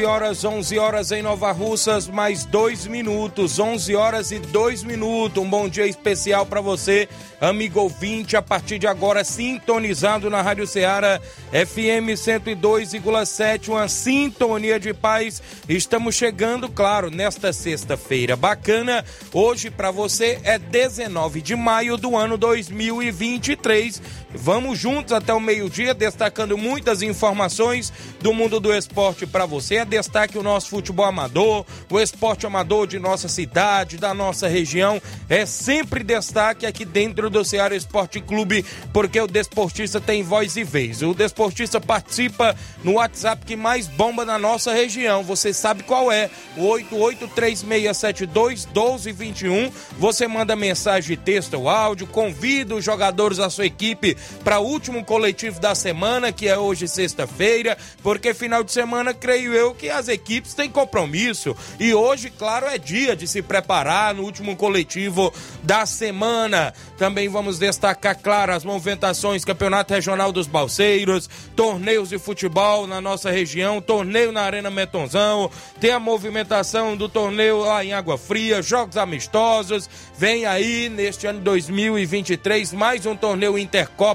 11 horas, 11 horas em Nova Russas, mais dois minutos, 11 horas e dois minutos. Um bom dia especial para você, amigo ouvinte, a partir de agora sintonizado na Rádio Ceará FM 102,7, uma sintonia de paz. Estamos chegando, claro, nesta sexta-feira bacana. Hoje para você é 19 de maio do ano 2023. Vamos juntos até o meio-dia, destacando muitas informações do mundo do esporte para você é destaque o nosso futebol amador, o esporte amador de nossa cidade, da nossa região. É sempre destaque aqui dentro do Ceará Esporte Clube, porque o desportista tem voz e vez. O desportista participa no WhatsApp que mais bomba na nossa região. Você sabe qual é? O 8836721221. Você manda mensagem texto ou áudio, convida os jogadores da sua equipe para o último coletivo da semana, que é hoje sexta-feira, porque final de semana, creio eu, que as equipes têm compromisso. E hoje, claro, é dia de se preparar no último coletivo da semana. Também vamos destacar, claro, as movimentações, Campeonato Regional dos Balseiros, torneios de futebol na nossa região, torneio na Arena Metonzão, tem a movimentação do torneio lá em Água Fria, jogos amistosos. Vem aí, neste ano 2023, mais um torneio Intercopa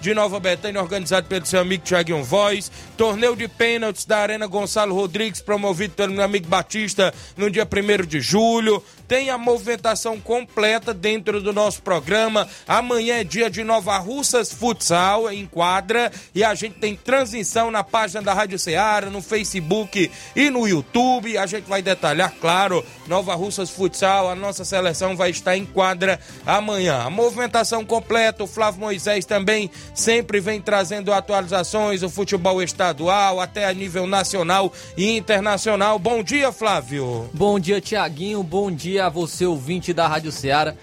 de Nova Betânia, organizado pelo seu amigo Thiaguinho Voz. Torneio de pênaltis da Arena Gonçalo Rodrigues, promovido pelo meu amigo Batista no dia 1 de julho. Tem a movimentação completa dentro do nosso programa. Amanhã é dia de Nova Russas Futsal em quadra e a gente tem transmissão na página da Rádio Ceará, no Facebook e no YouTube. A gente vai detalhar, claro, Nova Russas Futsal, a nossa seleção vai estar em quadra amanhã. A movimentação completa, o Flávio Moisés também sempre vem trazendo atualizações, o futebol estadual até a nível nacional e internacional. Bom dia, Flávio. Bom dia, Tiaguinho. Bom dia a você, ouvinte da Rádio Ceará.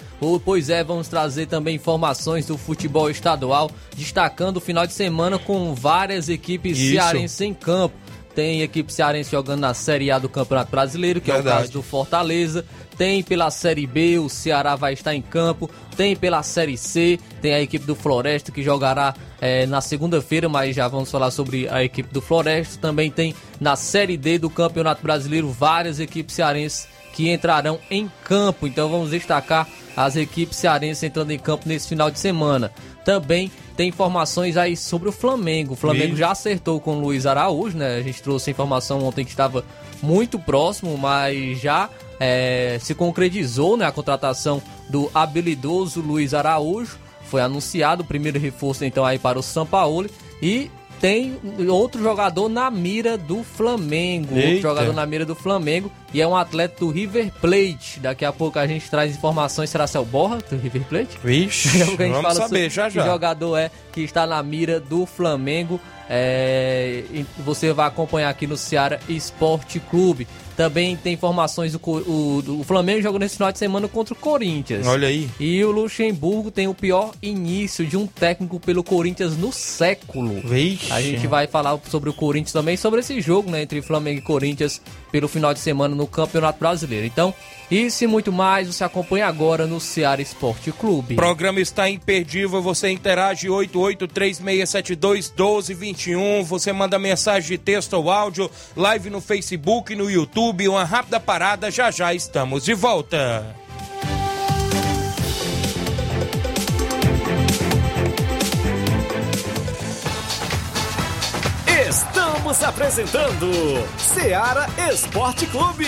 Pois é, vamos trazer também informações do futebol estadual, destacando o final de semana com várias equipes Isso. cearenses em campo. Tem equipe cearense jogando na Série A do Campeonato Brasileiro, que Verdade. é o caso do Fortaleza. Tem pela Série B, o Ceará vai estar em campo. Tem pela Série C, tem a equipe do Floresta que jogará é, na segunda-feira, mas já vamos falar sobre a equipe do Floresta. Também tem na Série D do Campeonato Brasileiro várias equipes cearenses que entrarão em campo. Então vamos destacar as equipes cearenses entrando em campo nesse final de semana. Também tem informações aí sobre o Flamengo. O Flamengo já acertou com o Luiz Araújo, né? A gente trouxe a informação ontem que estava muito próximo, mas já é, se concretizou né, a contratação do habilidoso Luiz Araújo. Foi anunciado o primeiro reforço então aí para o São Paulo e tem outro jogador na mira do Flamengo. Eita. Outro jogador na mira do Flamengo. E é um atleta do River Plate. Daqui a pouco a gente traz informações. Será Céu Borra do River Plate? Vixe, vamos saber, já já. Que jogador é que está na mira do Flamengo. É, você vai acompanhar aqui no Ceará Esporte Clube. Também tem informações do o, o Flamengo jogou nesse final de semana contra o Corinthians. Olha aí. E o Luxemburgo tem o pior início de um técnico pelo Corinthians no século. Vixe. A gente vai falar sobre o Corinthians também, sobre esse jogo, né, entre Flamengo e Corinthians pelo final de semana no Campeonato Brasileiro. Então, isso e muito mais você acompanha agora no Ceará Esporte Clube. O programa está imperdível, você interage 8836721221, você manda mensagem de texto ou áudio, live no Facebook, no YouTube, uma rápida parada, já já estamos de volta. Estamos apresentando Seara Esporte Clube.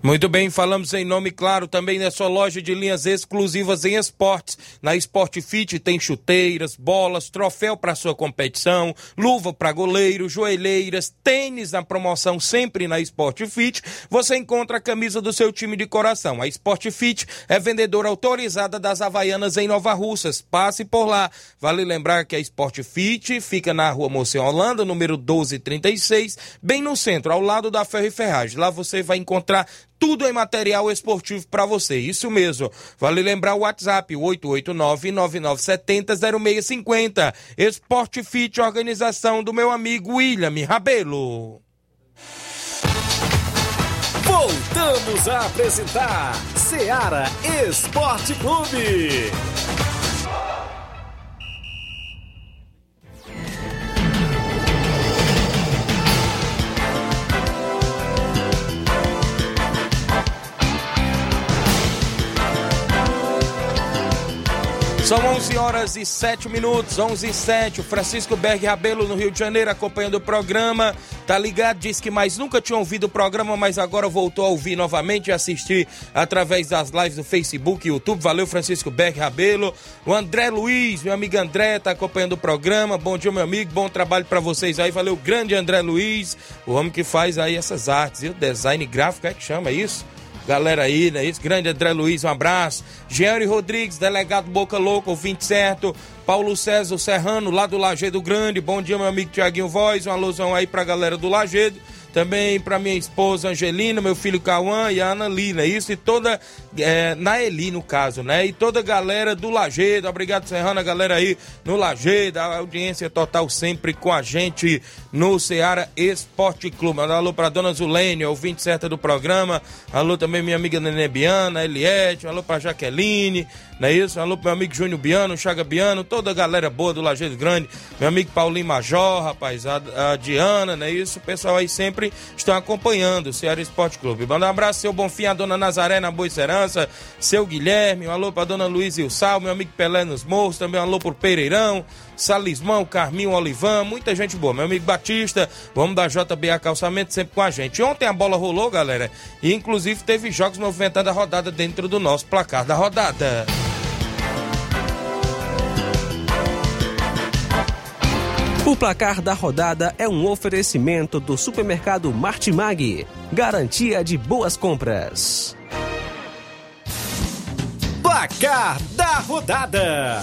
Muito bem, falamos em nome claro também da sua loja de linhas exclusivas em esportes. Na Sport Fit tem chuteiras, bolas, troféu para sua competição, luva para goleiro, joelheiras, tênis na promoção sempre na Sport Fit. Você encontra a camisa do seu time de coração. A Sport Fit é vendedora autorizada das Havaianas em Nova Russas. Passe por lá. Vale lembrar que a Sport Fit fica na rua Moção Holanda, número 1236, bem no centro, ao lado da Ferro e Ferragem. Lá você vai encontrar tudo em material esportivo para você. Isso mesmo. Vale lembrar o WhatsApp 889-9970-0650. Esporte Fit, organização do meu amigo William Rabelo. Voltamos a apresentar Seara Esporte Clube. São 11 horas e 7 minutos, 11 e 7. O Francisco Berg Rabelo, no Rio de Janeiro, acompanhando o programa. Tá ligado? Diz que mais nunca tinha ouvido o programa, mas agora voltou a ouvir novamente e assistir através das lives do Facebook e YouTube. Valeu, Francisco Berg Rabelo. O André Luiz, meu amigo André, tá acompanhando o programa. Bom dia, meu amigo. Bom trabalho para vocês aí. Valeu, grande André Luiz, o homem que faz aí essas artes, viu? Design gráfico, é que chama isso? Galera aí, né? Grande André Luiz, um abraço. Jeane Rodrigues, delegado Boca Louca, ouvinte certo. Paulo César Serrano, lá do Lagedo Grande. Bom dia, meu amigo Tiaguinho Voz. Uma alusão aí pra galera do Lagedo. Também para minha esposa Angelina, meu filho Cauã e a Ana Lina, isso? E toda, é, Naeli no caso, né? E toda a galera do Lagedo, obrigado Serrano, a galera aí no Lagedo, a audiência total sempre com a gente no Ceará Esporte Clube. Alô pra dona Zulene, ouvinte certa do programa, alô também minha amiga Nenebiana, Eliette, alô pra Jaqueline, não é isso? Alô pro meu amigo Júnior Biano, Chaga Biano, toda a galera boa do Lajeado Grande, meu amigo Paulinho Major, rapaz, a, a Diana, não é isso? O pessoal aí sempre estão acompanhando o Ceará Esporte Clube. Manda um abraço, seu Bonfim, a dona Nazaré na Boa Serança, seu Guilherme, um alô pra dona Luiz e o Sal, meu amigo Pelé nos Morros, também um alô pro Pereirão, Salismão, Carminho, Olivan, muita gente boa. Meu amigo Batista, vamos da JBA Calçamento sempre com a gente. Ontem a bola rolou, galera, e inclusive teve jogos movimentando a rodada dentro do nosso placar da rodada. O placar da rodada é um oferecimento do supermercado Martimag. Garantia de boas compras. Placar da rodada: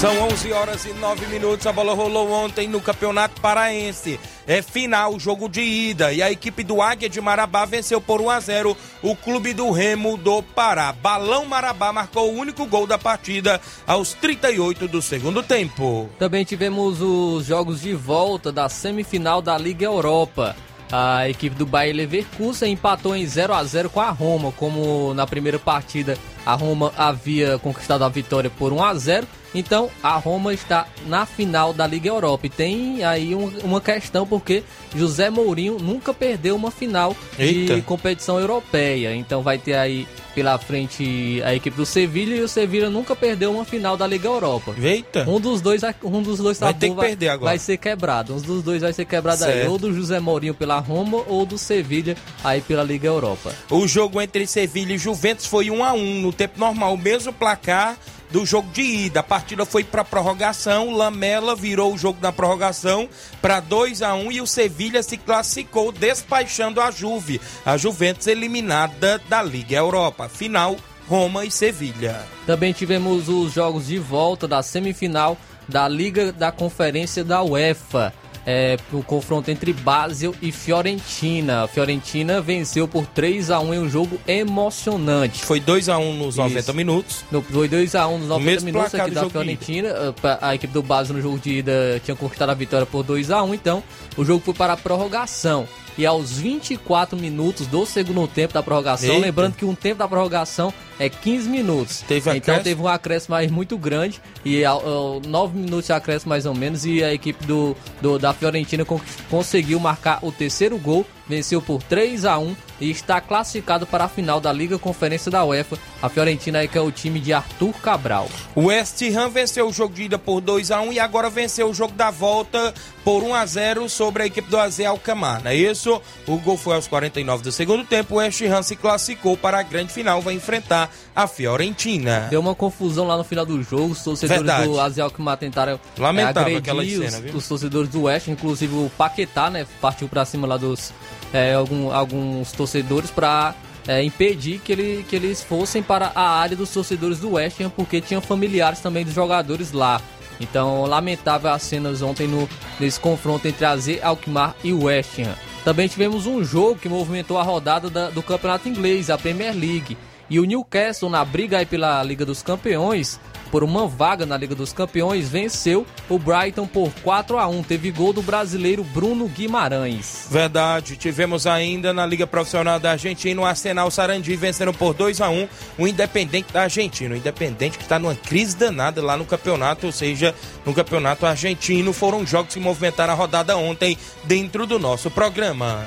São 11 horas e 9 minutos. A bola rolou ontem no Campeonato Paraense. É final, jogo de ida. E a equipe do Águia de Marabá venceu por 1 a 0 o Clube do Remo do Pará. Balão Marabá marcou o único gol da partida aos 38 do segundo tempo. Também tivemos os jogos de volta da semifinal da Liga Europa. A equipe do Bayer Leverkusen empatou em 0 a 0 com a Roma, como na primeira partida a Roma havia conquistado a vitória por 1 a 0 então a Roma está na final da Liga Europa. E tem aí um, uma questão porque José Mourinho nunca perdeu uma final Eita. de competição europeia. Então vai ter aí pela frente a equipe do Sevilha e o Sevilha nunca perdeu uma final da Liga Europa. Eita. Um dos dois, um dos dois vai ter que perder agora. vai ser quebrado. Um dos dois vai ser quebrado certo. aí, ou do José Mourinho pela Roma ou do Sevilha aí pela Liga Europa. O jogo entre Sevilha e Juventus foi 1 a 1 no tempo normal, o mesmo placar do jogo de ida. A partida foi para prorrogação, Lamela virou o jogo na prorrogação para 2 a 1 e o Sevilha se classificou despachando a Juve, a Juventus eliminada da Liga Europa. Final Roma e Sevilha. Também tivemos os jogos de volta da semifinal da Liga da Conferência da UEFA é, o confronto entre Basel e Fiorentina. A Fiorentina venceu por 3 a 1 em um jogo emocionante. Foi 2 a 1 nos Isso. 90 minutos. No, foi 2 a 1 nos 90 minutos aqui da Fiorentina. A, a, equipe do Basel no jogo de ida tinha conquistado a vitória por 2 a 1 então o jogo foi para a prorrogação e aos 24 minutos do segundo tempo da prorrogação, Eita. lembrando que um tempo da prorrogação é 15 minutos. Teve então teve um acréscimo mais muito grande e ao, 9 minutos de acréscimo mais ou menos e a equipe do, do da Fiorentina conseguiu marcar o terceiro gol, venceu por 3 a 1 e está classificado para a final da Liga Conferência da UEFA. A Fiorentina é que é o time de Arthur Cabral. O West Ham venceu o jogo de ida por 2 a 1 e agora venceu o jogo da volta por 1 a 0 sobre a equipe do AZ Alkmaar. Não é isso? O gol foi aos 49 do segundo tempo. O West Ham se classificou para a grande final, vai enfrentar a Fiorentina. Deu uma confusão lá no final do jogo. Os torcedores Verdade. do AZ Alkmaar tentaram é, Lamentável agredir cena, os, os, torcedores do West, inclusive o Paquetá, né, partiu para cima lá dos é, algum, alguns torcedores para é, impedir que, ele, que eles fossem para a área dos torcedores do West Ham, porque tinham familiares também dos jogadores lá. Então, lamentável as cenas ontem no, nesse confronto entre a Z Alkmaar e West Ham. Também tivemos um jogo que movimentou a rodada da, do campeonato inglês, a Premier League. E o Newcastle, na briga pela Liga dos Campeões, por uma vaga na Liga dos Campeões, venceu o Brighton por 4 a 1 Teve gol do brasileiro Bruno Guimarães. Verdade. Tivemos ainda na Liga Profissional da Argentina o Arsenal Sarandi vencendo por 2 a 1 o Independente da Argentina. O Independente que está numa crise danada lá no campeonato, ou seja, no campeonato argentino. Foram jogos que movimentaram a rodada ontem dentro do nosso programa.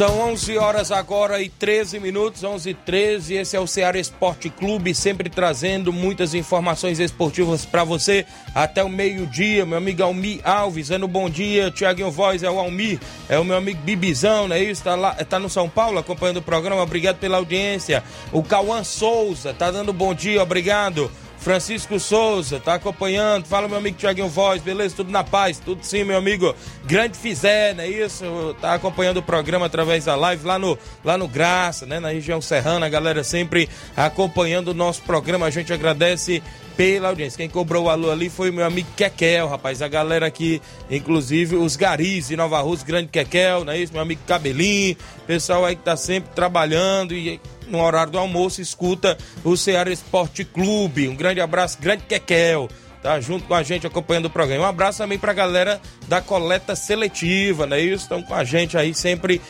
São 11 horas agora e 13 minutos, 11 e 13. Esse é o Ceará Esporte Clube, sempre trazendo muitas informações esportivas para você até o meio-dia. Meu amigo Almi Alves, dando bom dia. Tiaguinho Voz é o Almi, é o meu amigo Bibizão, não é isso? Tá, lá, tá no São Paulo acompanhando o programa. Obrigado pela audiência. O Cauã Souza tá dando bom dia, obrigado. Francisco Souza, tá acompanhando. Fala, meu amigo Tiaguinho Voz, beleza? Tudo na paz, tudo sim, meu amigo. Grande Fizé, não é isso? Tá acompanhando o programa através da live lá no, lá no Graça, né? Na região serrana, a galera sempre acompanhando o nosso programa. A gente agradece pela audiência. Quem cobrou o alô ali foi o meu amigo Kekel, rapaz. A galera aqui, inclusive os garis de Nova Rússia, grande Kekel, não é isso? Meu amigo Cabelinho, pessoal aí que tá sempre trabalhando e no horário do almoço, escuta o Ceará Esporte Clube. Um grande abraço, grande Kekel tá junto com a gente acompanhando o programa. Um abraço também pra galera da coleta seletiva, né? Isso estão com a gente aí sempre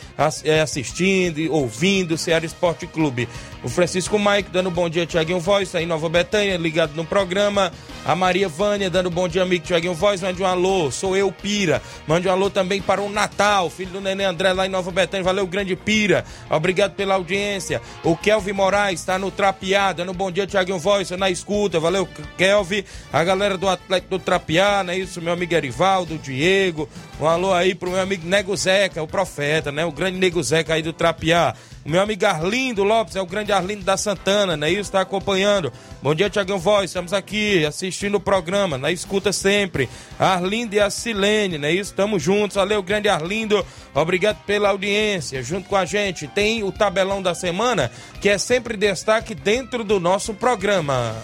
é, assistindo e ouvindo o Ceará Esporte Clube. O Francisco Mike dando bom dia, Tiaguinho Voz, tá em Nova Betânia, ligado no programa. A Maria Vânia dando bom dia, amigo Tiaguinho Voz, mande um alô. Sou eu, Pira. Mande um alô também para o Natal, filho do Nenê André lá em Nova Betânia. Valeu, grande Pira. Obrigado pela audiência. O Kelvin Moraes está no Trapeado, dando bom dia, Tiaguinho Voz, na escuta. Valeu, Kelvin. A galera do Atlético do Trapeado, né? Isso, meu amigo Erivaldo, Diego. Um alô aí pro meu amigo Nego Zeca, o profeta, né? O grande Nego Zeca aí do Trapeado. O meu amigo Arlindo Lopes, é o grande Arlindo da Santana, né? Isso, está acompanhando. Bom dia, Tiagão Voz, estamos aqui assistindo o programa, na escuta sempre. Arlindo e a Silene, né? Isso, estamos juntos. Valeu, grande Arlindo, obrigado pela audiência. Junto com a gente tem o tabelão da semana, que é sempre destaque dentro do nosso programa.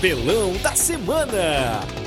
Tabelão da Semana.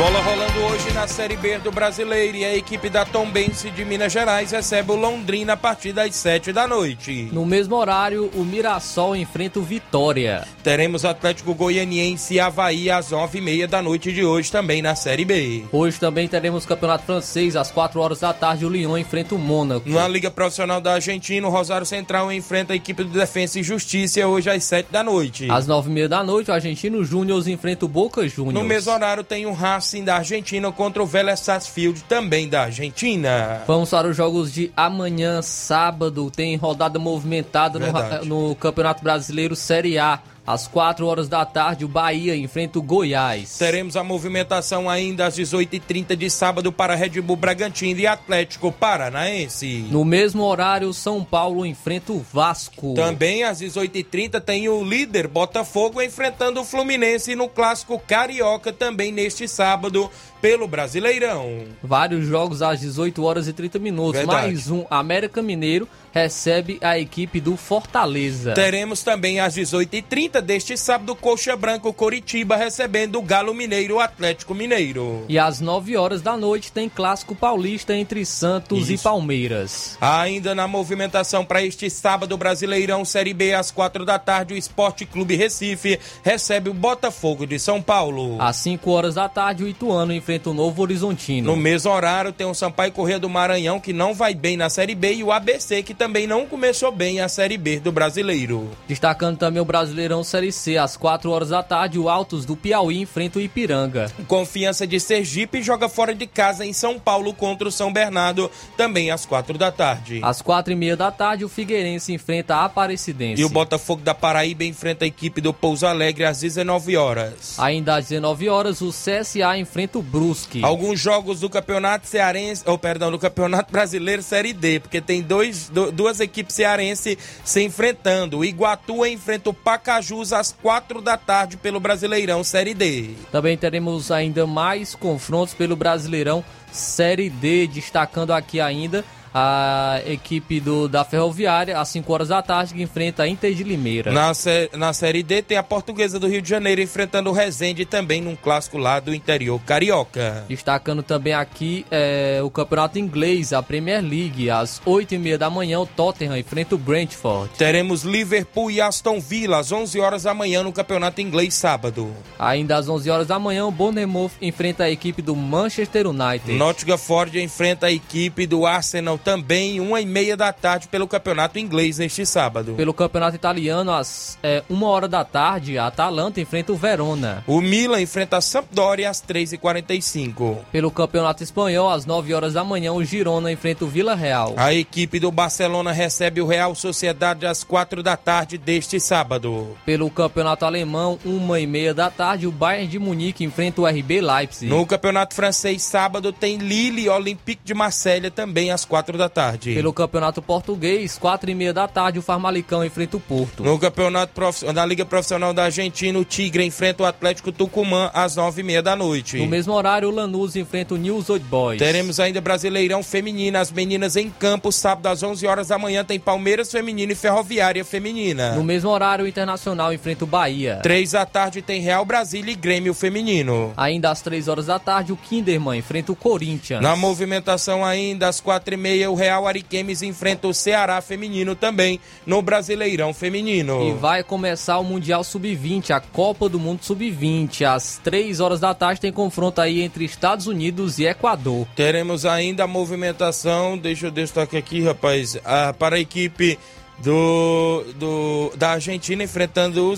Bola rolando hoje na Série B do Brasileiro e a equipe da Tombense de Minas Gerais recebe o Londrina a partir das 7 da noite. No mesmo horário, o Mirassol enfrenta o Vitória. Teremos Atlético Goianiense e Havaí às 9h30 da noite de hoje também na Série B. Hoje também teremos Campeonato Francês às 4 horas da tarde, o Lyon enfrenta o Mônaco. Na Liga Profissional da Argentina, o Rosário Central enfrenta a equipe do Defensa e Justiça hoje às 7 da noite. Às 9h30 da noite, o Argentino Júnior enfrenta o Boca Juniors. No mesmo horário tem o Racing Racing da Argentina contra o Vélez Sarsfield, também da Argentina. Vamos para os jogos de amanhã, sábado. Tem rodada movimentada no, no Campeonato Brasileiro Série A. Às 4 horas da tarde, o Bahia enfrenta o Goiás. Teremos a movimentação ainda às 18h30 de sábado para Red Bull Bragantino e Atlético Paranaense. No mesmo horário, São Paulo enfrenta o Vasco. Também às 18h30 tem o líder Botafogo enfrentando o Fluminense no clássico Carioca também neste sábado pelo Brasileirão. Vários jogos às 18 horas e 30 minutos. Verdade. Mais um América Mineiro recebe a equipe do Fortaleza. Teremos também às 18h30 deste sábado Coxa Branco Coritiba recebendo o Galo Mineiro Atlético Mineiro. E às 9 horas da noite tem clássico paulista entre Santos Isso. e Palmeiras. Ainda na movimentação para este sábado Brasileirão Série B às 4 da tarde o Esporte Clube Recife recebe o Botafogo de São Paulo. Às 5 horas da tarde o Ituano enfrenta enfrenta o Novo Horizontino. No mesmo horário tem o Sampaio Corrêa do Maranhão que não vai bem na Série B e o ABC que também não começou bem a Série B do Brasileiro. Destacando também o Brasileirão Série C, às 4 horas da tarde, o Altos do Piauí enfrenta o Ipiranga. Confiança de Sergipe joga fora de casa em São Paulo contra o São Bernardo, também às 4 da tarde. Às 4 e meia da tarde, o Figueirense enfrenta a Aparecidense. E o Botafogo da Paraíba enfrenta a equipe do Pouso Alegre às 19 horas. Ainda às 19 horas, o CSA enfrenta o Brusque. Alguns jogos do Campeonato Cearense, ou oh, perdão, do Campeonato Brasileiro Série D, porque tem dois, duas equipes cearenses se enfrentando. O Iguatu enfrenta o Pacajus às quatro da tarde pelo Brasileirão Série D. Também teremos ainda mais confrontos pelo Brasileirão Série D, destacando aqui ainda a equipe do, da Ferroviária às 5 horas da tarde que enfrenta a Inter de Limeira. Na, na Série D tem a Portuguesa do Rio de Janeiro enfrentando o Resende também num clássico lá do interior carioca. Destacando também aqui é, o campeonato inglês, a Premier League, às 8 e meia da manhã o Tottenham enfrenta o Brentford. Teremos Liverpool e Aston Villa às 11 horas da manhã no campeonato inglês sábado. Ainda às 11 horas da manhã o Bournemouth enfrenta a equipe do Manchester United. Nottingham Ford enfrenta a equipe do Arsenal também uma e meia da tarde pelo campeonato inglês neste sábado. Pelo campeonato italiano, às é, uma hora da tarde, a Atalanta enfrenta o Verona. O Milan enfrenta a Sampdoria às 3h45. Pelo campeonato espanhol, às 9 horas da manhã, o Girona enfrenta o Vila Real. A equipe do Barcelona recebe o Real Sociedade às 4 da tarde deste sábado. Pelo campeonato alemão, uma e meia da tarde, o Bayern de Munique enfrenta o RB Leipzig. No campeonato francês, sábado, tem Lille e Olympique de Marselha também às 4 da tarde. Pelo Campeonato Português, quatro e meia da tarde, o Farmalicão enfrenta o Porto. No Campeonato Prof... na Liga Profissional da Argentina, o Tigre enfrenta o Atlético Tucumã às nove e meia da noite. No mesmo horário, o Lanús enfrenta o News Old Boys. Teremos ainda Brasileirão Feminino, as meninas em campo, sábado às 11 horas da manhã tem Palmeiras Feminino e Ferroviária Feminina. No mesmo horário, o Internacional enfrenta o Bahia. Três da tarde tem Real Brasília e Grêmio Feminino. Ainda às três horas da tarde, o Kinderman enfrenta o Corinthians. Na movimentação ainda, às quatro e meia, o Real Ariquemes enfrenta o Ceará feminino também no Brasileirão feminino. E vai começar o Mundial Sub-20, a Copa do Mundo Sub-20. Às 3 horas da tarde tem confronto aí entre Estados Unidos e Equador. Teremos ainda a movimentação, deixa eu destacar aqui, rapaz, a, para a equipe do, do, da Argentina enfrentando o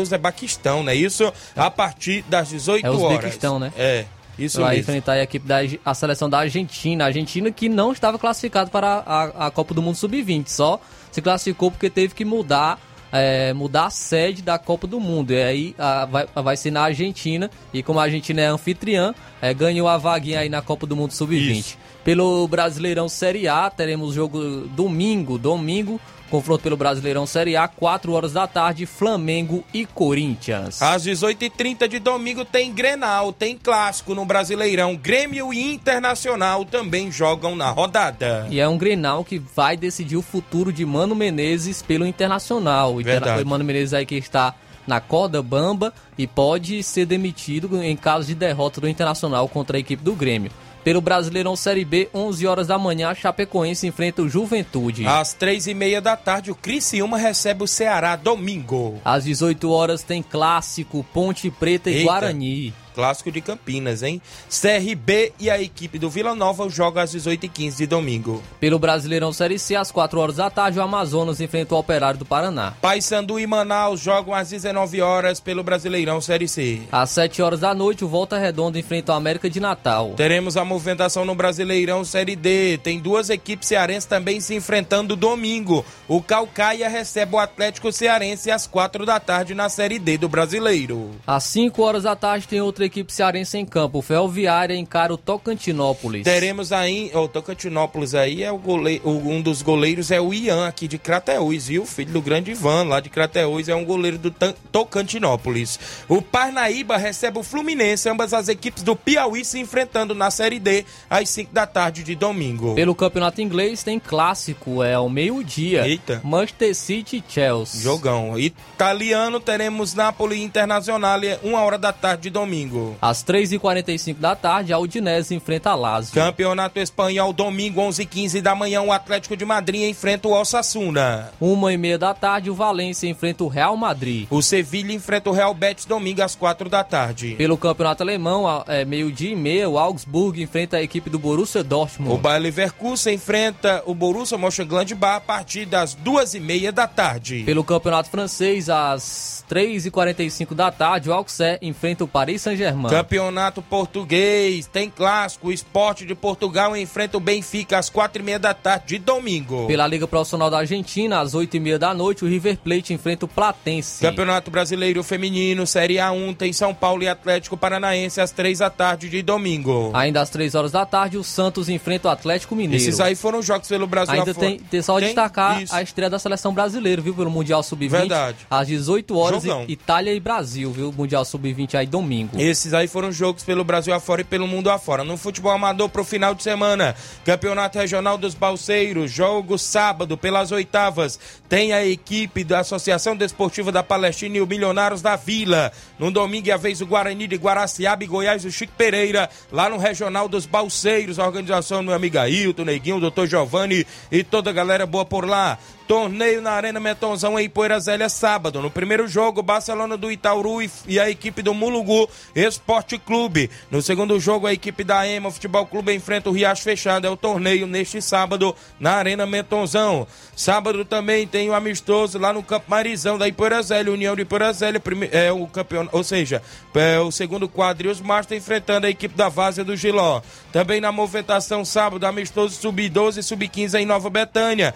Uzbequistão, né? Isso a partir das 18 é horas. É Uzbequistão, né? É. Isso vai mesmo. enfrentar a equipe da a seleção da Argentina. A Argentina que não estava classificado para a, a Copa do Mundo Sub-20, só se classificou porque teve que mudar é, mudar a sede da Copa do Mundo. E aí a, vai, vai ser na Argentina. E como a Argentina é anfitriã, é, ganhou a vaguinha aí na Copa do Mundo Sub-20. Pelo Brasileirão Série A, teremos jogo domingo, domingo, Confronto pelo Brasileirão Série A, 4 horas da tarde, Flamengo e Corinthians. Às 18h30 de domingo tem Grenal, tem clássico no Brasileirão. Grêmio e Internacional também jogam na rodada. E é um Grenal que vai decidir o futuro de Mano Menezes pelo Internacional. O Mano Menezes aí que está na corda bamba e pode ser demitido em caso de derrota do Internacional contra a equipe do Grêmio. Pelo Brasileirão Série B, 11 horas da manhã, a Chapecoense enfrenta o Juventude. Às 3 e meia da tarde, o Criciúma recebe o Ceará domingo. Às 18 horas tem Clássico, Ponte Preta e Eita. Guarani. Clássico de Campinas, hein? CRB e a equipe do Vila Nova jogam às 18h15 de domingo. Pelo Brasileirão Série C, às 4 horas da tarde, o Amazonas enfrenta o Operário do Paraná. Paysandu e Manaus jogam às 19 horas pelo Brasileirão Série C. Às 7 horas da noite, o Volta Redonda enfrenta o América de Natal. Teremos a movimentação no Brasileirão Série D. Tem duas equipes cearenses também se enfrentando domingo. O Calcaia recebe o Atlético Cearense às 4 da tarde na Série D do Brasileiro. Às 5 horas da tarde tem outra outra equipe cearense em campo. O Ferroviária encara o Tocantinópolis. Teremos aí, o Tocantinópolis aí é o goleiro, um dos goleiros é o Ian aqui de Crateús, viu? Filho do grande Ivan lá de Crateús é um goleiro do Tocantinópolis. O Parnaíba recebe o Fluminense, ambas as equipes do Piauí se enfrentando na Série D às 5 da tarde de domingo. Pelo campeonato inglês tem clássico, é ao meio-dia. Eita. Manchester City Chelsea. Jogão. Italiano teremos Napoli Internacional, uma hora da tarde de domingo domingo. Às 3h45 da tarde, a Udinese enfrenta a Lazio. Campeonato Espanhol, domingo, 11h15 da manhã, o Atlético de Madrid enfrenta o Osasuna. Uma e meia da tarde, o Valência enfrenta o Real Madrid. O Sevilha enfrenta o Real Betis, domingo, às 4 da tarde. Pelo Campeonato Alemão, é, meio-dia e meia, o Augsburg enfrenta a equipe do Borussia Dortmund. O Bayer Leverkusen enfrenta o Borussia Mönchengladbach a partir das duas e meia da tarde. Pelo Campeonato Francês, às 3h45 da tarde, o Auxerre enfrenta o Paris Saint-Germain. Saint-Germain. Campeonato Português, tem clássico. O Esporte de Portugal enfrenta o Benfica às quatro e meia da tarde de domingo. Pela Liga Profissional da Argentina, às oito e meia da noite, o River Plate enfrenta o Platense. Campeonato Brasileiro Feminino, Série A1, tem São Paulo e Atlético Paranaense às três da tarde de domingo. Ainda às três horas da tarde, o Santos enfrenta o Atlético Mineiro. Esses aí foram jogos pelo Brasil Ainda tem, tem só tem? destacar Isso. a estreia da seleção brasileira, viu, pelo Mundial Sub-20. Verdade. Às 18 horas, Itália e Brasil, viu, Mundial Sub-20 aí domingo. Esses aí foram jogos pelo Brasil afora e pelo mundo afora. No futebol amador pro final de semana, Campeonato Regional dos Balseiros, jogo sábado pelas oitavas. Tem a equipe da Associação Desportiva da Palestina e o Milionários da Vila. No domingo é a vez o Guarani de Guaraciaba e Goiás, o Chico Pereira, lá no Regional dos Balseiros. A organização do meu amigo Ailton, Neguinho, doutor Giovanni e toda a galera boa por lá. Torneio na Arena Metonzão em Poeira Zélia, sábado. No primeiro jogo, Barcelona do Itauru e a equipe do Mulugu Esporte Clube. No segundo jogo, a equipe da EMA Futebol Clube enfrenta o Riacho Fechado. É o torneio neste sábado na Arena Metonzão. Sábado também tem o amistoso lá no Campo Marizão da Ipoeira Zélia, União de Ipoeira Zélia, é o campeão, ou seja, é o segundo quadro e os Masters enfrentando a equipe da Várzea do Giló. Também na movimentação sábado, amistoso sub-12 e sub-15 em Nova Betânia,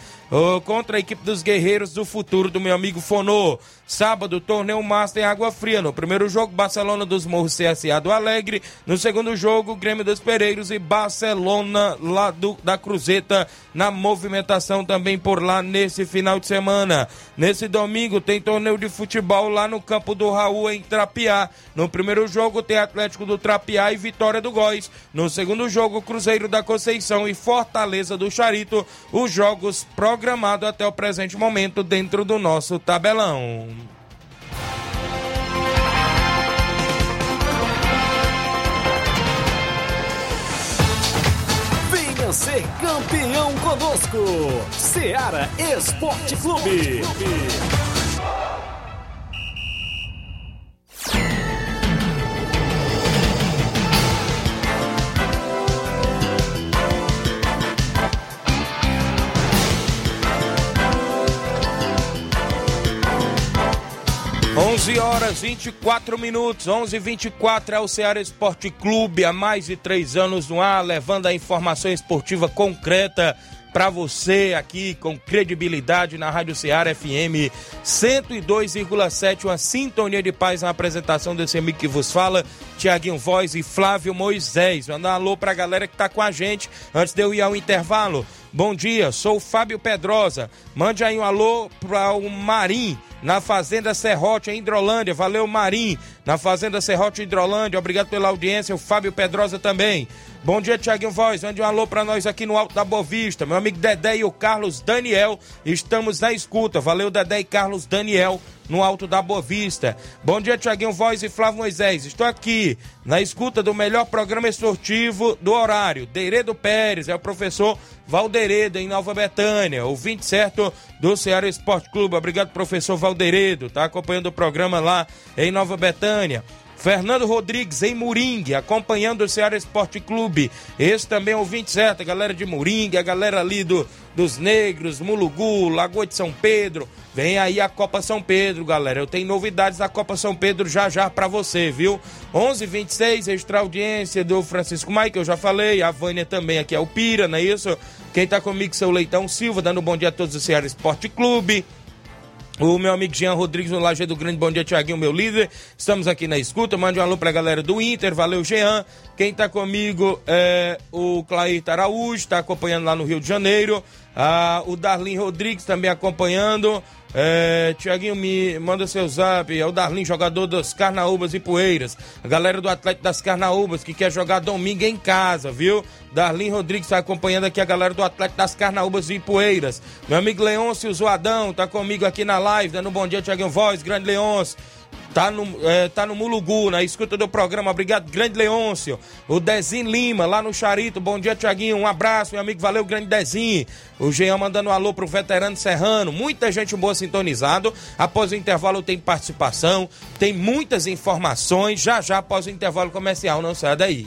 contra a equipe dos Guerreiros do Futuro do meu amigo Fonô. Sábado, torneio Master em Água Fria. No primeiro jogo, Barcelona dos Morros CSA do Alegre. No segundo jogo, Grêmio dos Pereiros e Barcelona lá do, da Cruzeta na movimentação também por lá nesse final de semana. Nesse domingo tem torneio de futebol lá no campo do Raul em Trapiá. No primeiro jogo tem Atlético do Trapiá e Vitória do Góis. No segundo jogo, Cruzeiro da Conceição e Fortaleza do Charito. Os jogos programados até o presente momento dentro do nosso tabelão. Venha ser campeão conosco, Seara Esporte Clube. 11 horas 24 minutos, 11 24 é o Ceará Esporte Clube, há mais de três anos no ar, levando a informação esportiva concreta para você aqui com credibilidade na Rádio Ceará FM 102,7, uma sintonia de paz na apresentação desse amigo que vos fala, Tiaguinho Voz e Flávio Moisés. Manda um alô pra galera que tá com a gente antes de eu ir ao intervalo. Bom dia, sou o Fábio Pedrosa. Mande aí um alô para o Marim na Fazenda Serrote, em Hidrolândia. Valeu, Marim, na Fazenda Serrote, Hidrolândia. Obrigado pela audiência. O Fábio Pedrosa também. Bom dia, Tiaguinho Voz. Mande um alô para nós aqui no Alto da Bovista. Meu amigo Dedé e o Carlos Daniel estamos na escuta. Valeu, Dedé e Carlos Daniel no Alto da Boa Vista. Bom dia, Tiaguinho Voz e Flávio Moisés. Estou aqui na escuta do melhor programa esportivo do horário. Deiredo Pérez, é o professor Valderedo, em Nova Betânia, ouvinte certo do Ceará Esporte Clube. Obrigado, professor Valderedo, tá acompanhando o programa lá em Nova Betânia. Fernando Rodrigues em Moringue, acompanhando o Ceará Esporte Clube. Esse também é ouvinte certo, a galera de Moringue, a galera ali do, dos Negros, Mulugu, Lagoa de São Pedro. Vem aí a Copa São Pedro, galera. Eu tenho novidades da Copa São Pedro já já para você, viu? 11:26 extra audiência do Francisco que eu já falei, a Vânia também aqui é o Pira, não é isso? Quem tá comigo, seu Leitão Silva, dando um bom dia a todos do Ceará Esporte Clube. O meu amigo Jean Rodrigues no Lajeado Grande, bom dia, Tiaguinho, meu líder. Estamos aqui na escuta. Mande um alô pra galera do Inter. Valeu, Jean. Quem tá comigo é o Clair Araújo, tá acompanhando lá no Rio de Janeiro. Ah, o Darlin Rodrigues também acompanhando. É, Tiaguinho, me manda seu zap. É o Darlin, jogador das Carnaúbas e Poeiras. A galera do Atlético das Carnaúbas que quer jogar domingo em casa, viu? Darlin Rodrigues está acompanhando aqui a galera do Atlético das Carnaúbas e Poeiras. Meu amigo Leôncio Zoadão tá comigo aqui na live, dando um bom dia, Tiaguinho Voz, grande Leôncio. Tá no, é, tá no Mulugu, na escuta do programa. Obrigado, grande Leôncio. O Dezinho Lima, lá no Charito. Bom dia, Tiaguinho. Um abraço, meu amigo. Valeu, grande Dezinho. O Jean mandando um alô pro veterano Serrano. Muita gente boa sintonizado. Após o intervalo tem participação, tem muitas informações. Já já após o intervalo comercial. Não sai daí.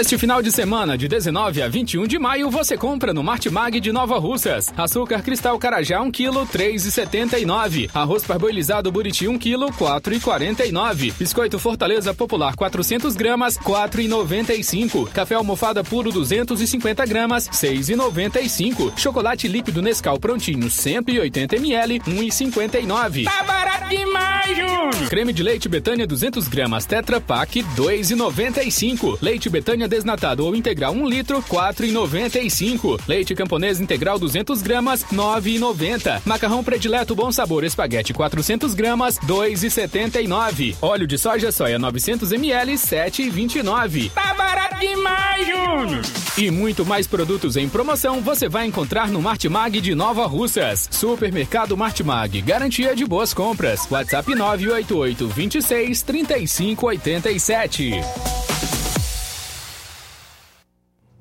Este final de semana, de 19 a 21 de maio, você compra no Martimag de Nova Russas. Açúcar cristal carajá 1 kg, 3,79. Arroz parboilizado buriti 1 kg, 4,49. Biscoito Fortaleza Popular 400 gramas, 4,95. Café almofada puro 250 gramas, 6,95. Chocolate líquido Nescau prontinho 180 ml, 1,59. Tá barato demais, Júnior! Creme de leite Betânia 200 gramas, Tetra Pak 2,95. Leite Betânia desnatado ou integral 1 litro, 4,95. Leite camponês integral 200 gramas, 9,90. Macarrão predileto bom sabor espaguete 400 gramas, 2,79. Óleo de soja soia 900 ml, 7,29. Tá barato demais, Júnior! E muito mais produtos em promoção você vai encontrar no Martimag de Nova Russas. Supermercado Martimag, garantia de boas compras. WhatsApp 988 26 35 87.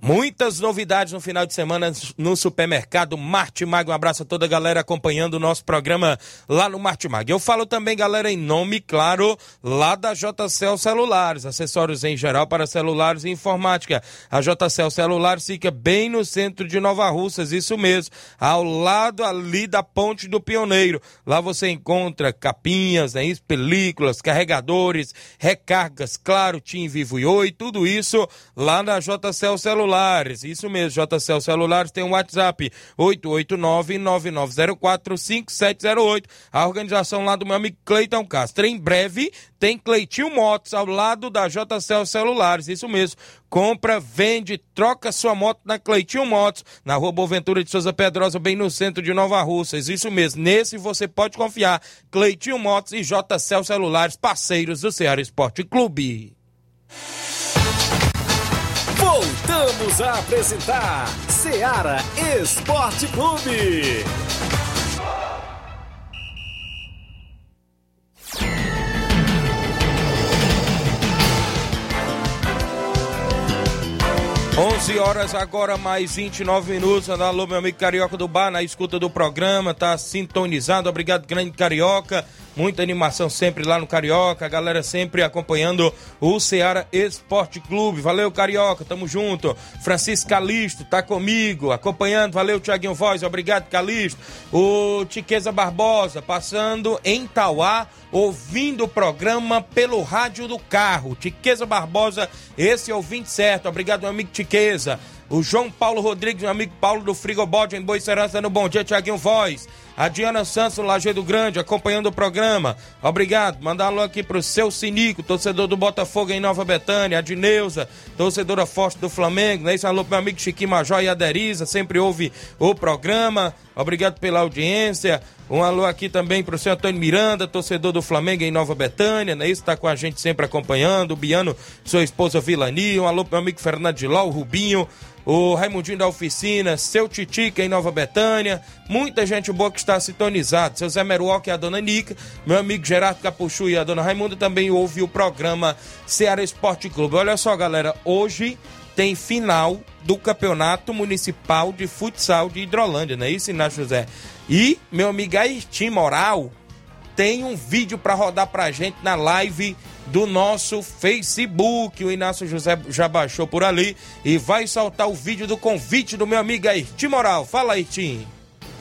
Muitas novidades no final de semana no supermercado Martimag. Um abraço a toda a galera acompanhando o nosso programa lá no Martimag. Eu falo também, galera, em nome, claro, lá da JCL Celulares, acessórios em geral para celulares e informática. A JCL Celulares fica bem no centro de Nova Russas, isso mesmo, ao lado ali da Ponte do Pioneiro. Lá você encontra capinhas, né, películas, carregadores, recargas, claro, Tim Vivo e Oi, tudo isso lá na JCL Celulares celulares. Isso mesmo, JCL Celulares tem um WhatsApp 889-9904-5708. A organização lá do meu amigo Cleiton Castro. Em breve tem Cleitinho Motos ao lado da JCL Celulares. Isso mesmo. Compra, vende, troca sua moto na Cleitinho Motos, na rua Boaventura de Souza Pedrosa, bem no centro de Nova Russas. Isso mesmo. Nesse você pode confiar. Cleitinho Motos e JCL Celulares, parceiros do Ceará Esporte Clube. Voltamos a apresentar Seara Esporte Clube. 11 horas agora, mais 29 minutos. Alô, meu amigo Carioca do Bar, na escuta do programa, tá sintonizado. Obrigado, grande Carioca. Muita animação sempre lá no Carioca, a galera sempre acompanhando o Ceará Esporte Clube. Valeu, Carioca, tamo junto. Francisco Calisto tá comigo, acompanhando. Valeu, Tiaguinho Voz, obrigado, Calisto. O Tiqueza Barbosa, passando em Tauá, ouvindo o programa pelo rádio do carro. Tiqueza Barbosa, esse é o 20 certo. Obrigado, meu amigo Tiqueza. O João Paulo Rodrigues, meu amigo Paulo do Frigobode em Boa Serança, no Bom Dia, Tiaguinho Voz. A Diana Santos, Lajeado Grande, acompanhando o programa. Obrigado. Mandar alô aqui pro seu Sinico, torcedor do Botafogo em Nova Betânia. A Dineuza, torcedora forte do Flamengo. Né? Isso, alô pro meu amigo Chiquinho Major e a Deriza, sempre ouve o programa. Obrigado pela audiência. Um alô aqui também pro seu Antônio Miranda, torcedor do Flamengo em Nova Betânia, né? Isso tá com a gente sempre acompanhando. O Biano, sua esposa Vilani. Um alô pro meu amigo Fernando de Ló, o Rubinho o Raimundinho da Oficina, seu Titica em Nova Betânia, muita gente boa que está sintonizada, seu Zé Meruoca e a dona Nica, meu amigo Gerardo Capuchu e a dona Raimunda também ouve o programa Ceará Esporte Clube. Olha só, galera, hoje tem final do Campeonato Municipal de Futsal de Hidrolândia, não é isso, Inácio José? E meu amigo Ayrton Moral tem um vídeo para rodar pra gente na live do nosso Facebook. O Inácio José já baixou por ali e vai soltar o vídeo do convite do meu amigo Ayrton Moral. Fala, Ayrton.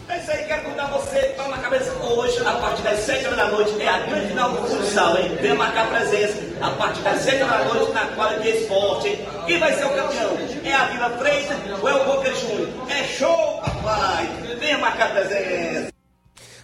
É isso aí, quero contar você, toma na cabeça hoje, a partir das 7 horas da noite, é a grande final do hein? Venha marcar presença a partir das 7 horas da noite na quadra de esporte, hein? Quem vai ser o campeão? É a Vila Freitas ou é o Boca Júnior? É show, papai! Venha marcar presença!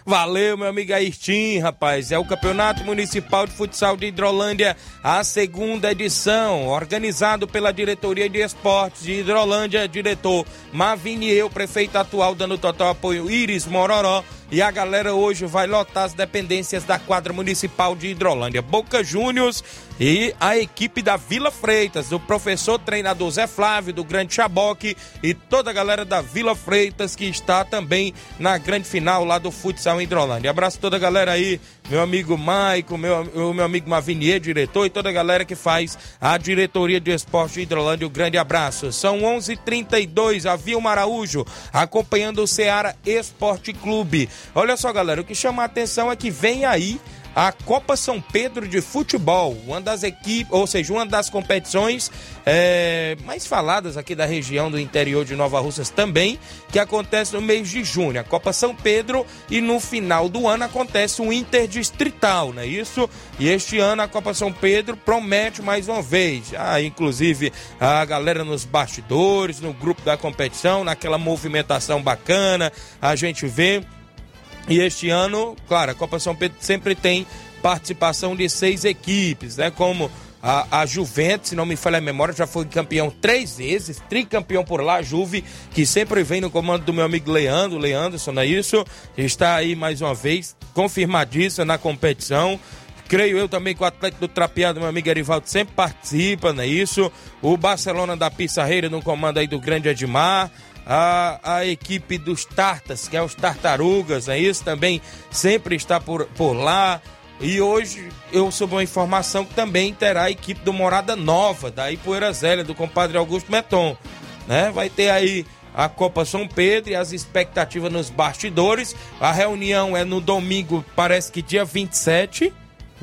Valeu, meu amigo Ayrton, rapaz. É o Campeonato Municipal de Futsal de Hidrolândia, a segunda edição, organizado pela Diretoria de Esportes de Hidrolândia, diretor Mavini eu, prefeito atual, dando total apoio Iris Mororó. E a galera hoje vai lotar as dependências da quadra municipal de Hidrolândia. Boca Juniors e a equipe da Vila Freitas, do professor treinador Zé Flávio, do Grande Chaboque e toda a galera da Vila Freitas que está também na grande final lá do futsal em Hidrolândia. Abraço toda a galera aí, meu amigo Maico, meu, o meu amigo Mavinier, diretor, e toda a galera que faz a diretoria de esporte de Hidrolândia. Um grande abraço. São 11:32 h 32 a Vilma Araújo acompanhando o Ceará Esporte Clube. Olha só, galera, o que chama a atenção é que vem aí a Copa São Pedro de Futebol, uma das equipes, ou seja, uma das competições é, mais faladas aqui da região do interior de Nova Russas também, que acontece no mês de junho, a Copa São Pedro, e no final do ano acontece o Interdistrital, não é isso? E este ano a Copa São Pedro promete mais uma vez, ah, inclusive a galera nos bastidores, no grupo da competição, naquela movimentação bacana, a gente vê e este ano, claro, a Copa São Pedro sempre tem participação de seis equipes, né? Como a, a Juventus, se não me falha a memória, já foi campeão três vezes, tricampeão por lá, a Juve, que sempre vem no comando do meu amigo Leandro, Leanderson, não é isso? Está aí mais uma vez, confirmadíssimo na competição. Creio eu também que o Atlético do Trapeado, meu amigo Erivaldo, sempre participa, não é isso? O Barcelona da Pissarreira no comando aí do grande Edmar a, a equipe dos Tartas, que é os Tartarugas, é isso? Também sempre está por, por lá. E hoje eu soube uma informação que também terá a equipe do Morada Nova, da Ipoeira Zélia, do compadre Augusto Meton. Né? Vai ter aí a Copa São Pedro e as expectativas nos bastidores. A reunião é no domingo, parece que dia 27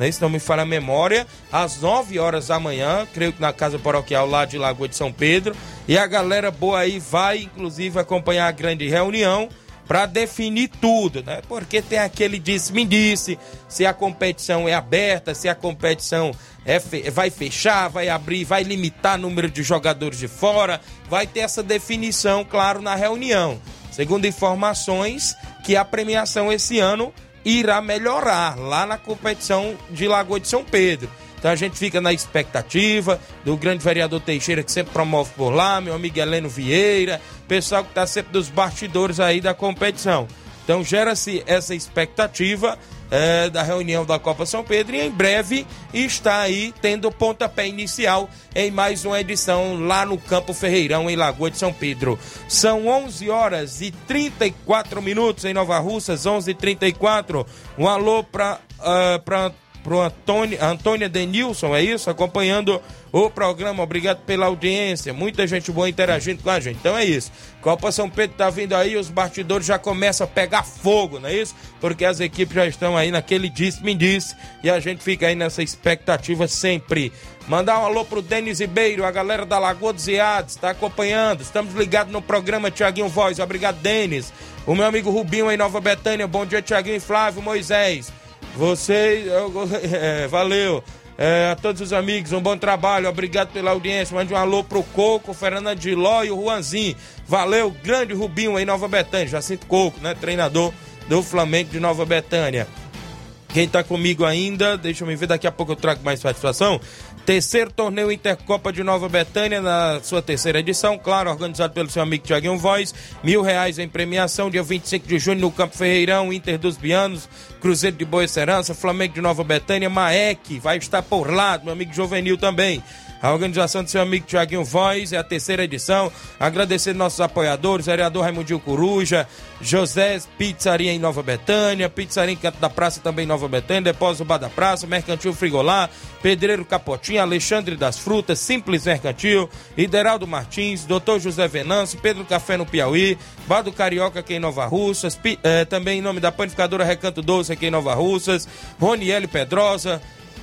né? se não me falha a memória, às 9 horas da manhã, creio que na Casa Paroquial lá de Lagoa de São Pedro. E a galera boa aí vai, inclusive, acompanhar a grande reunião para definir tudo, né? Porque tem aquele disse-me-disse, se a competição é aberta, se a competição é fe vai fechar, vai abrir, vai limitar o número de jogadores de fora, vai ter essa definição, claro, na reunião. Segundo informações, que a premiação esse ano irá melhorar lá na competição de Lagoa de São Pedro. Então a gente fica na expectativa do grande vereador Teixeira, que sempre promove por lá, meu amigo Heleno Vieira, pessoal que está sempre dos bastidores aí da competição. Então gera-se essa expectativa é, da reunião da Copa São Pedro e em breve está aí tendo pontapé inicial em mais uma edição lá no Campo Ferreirão, em Lagoa de São Pedro. São 11 horas e 34 minutos em Nova Russas, 11 e 34 Um alô para uh, pro Antônio, Antônia Denilson, é isso? Acompanhando o programa. Obrigado pela audiência. Muita gente boa interagindo com a gente. Então é isso. Copa São Pedro tá vindo aí, os bastidores já começam a pegar fogo, não é isso? Porque as equipes já estão aí naquele disse-me disse e a gente fica aí nessa expectativa sempre. Mandar um alô pro Denis Ribeiro, a galera da Lagoa dos Iades, tá acompanhando. Estamos ligados no programa Tiaguinho Voz. Obrigado, Denis. O meu amigo Rubinho aí, Nova Betânia. Bom dia, Tiaguinho e Flávio Moisés. Vocês. É, valeu. É, a todos os amigos, um bom trabalho, obrigado pela audiência. Mande um alô pro Coco, Fernanda de Ló e o Juanzinho. Valeu, grande Rubinho aí, Nova Betânia. Jacinto Coco, né? Treinador do Flamengo de Nova Betânia. Quem tá comigo ainda, deixa eu me ver, daqui a pouco eu trago mais satisfação. Terceiro torneio Intercopa de Nova Betânia, na sua terceira edição, claro, organizado pelo seu amigo Tiaguinho Voz. Mil reais em premiação, dia 25 de junho no Campo Ferreirão, Inter dos Bianos, Cruzeiro de Boa Serança, Flamengo de Nova Betânia, Maek, vai estar por lá, meu amigo Juvenil também. A organização do seu amigo Tiaguinho Voz é a terceira edição. Agradecer nossos apoiadores, vereador Raimundinho Coruja, José Pizzaria em Nova Betânia, Pizzaria em Canto da Praça também em Nova Betânia, Depósito Bar da Praça, Mercantil Frigolá, Pedreiro Capotinho, Alexandre das Frutas, Simples Mercantil, Ideraldo Martins, Doutor José Venâncio, Pedro Café no Piauí, Bar do Carioca aqui em Nova Russas, eh, também em nome da panificadora Recanto Doce aqui em Nova Russas, Roniele Pedrosa,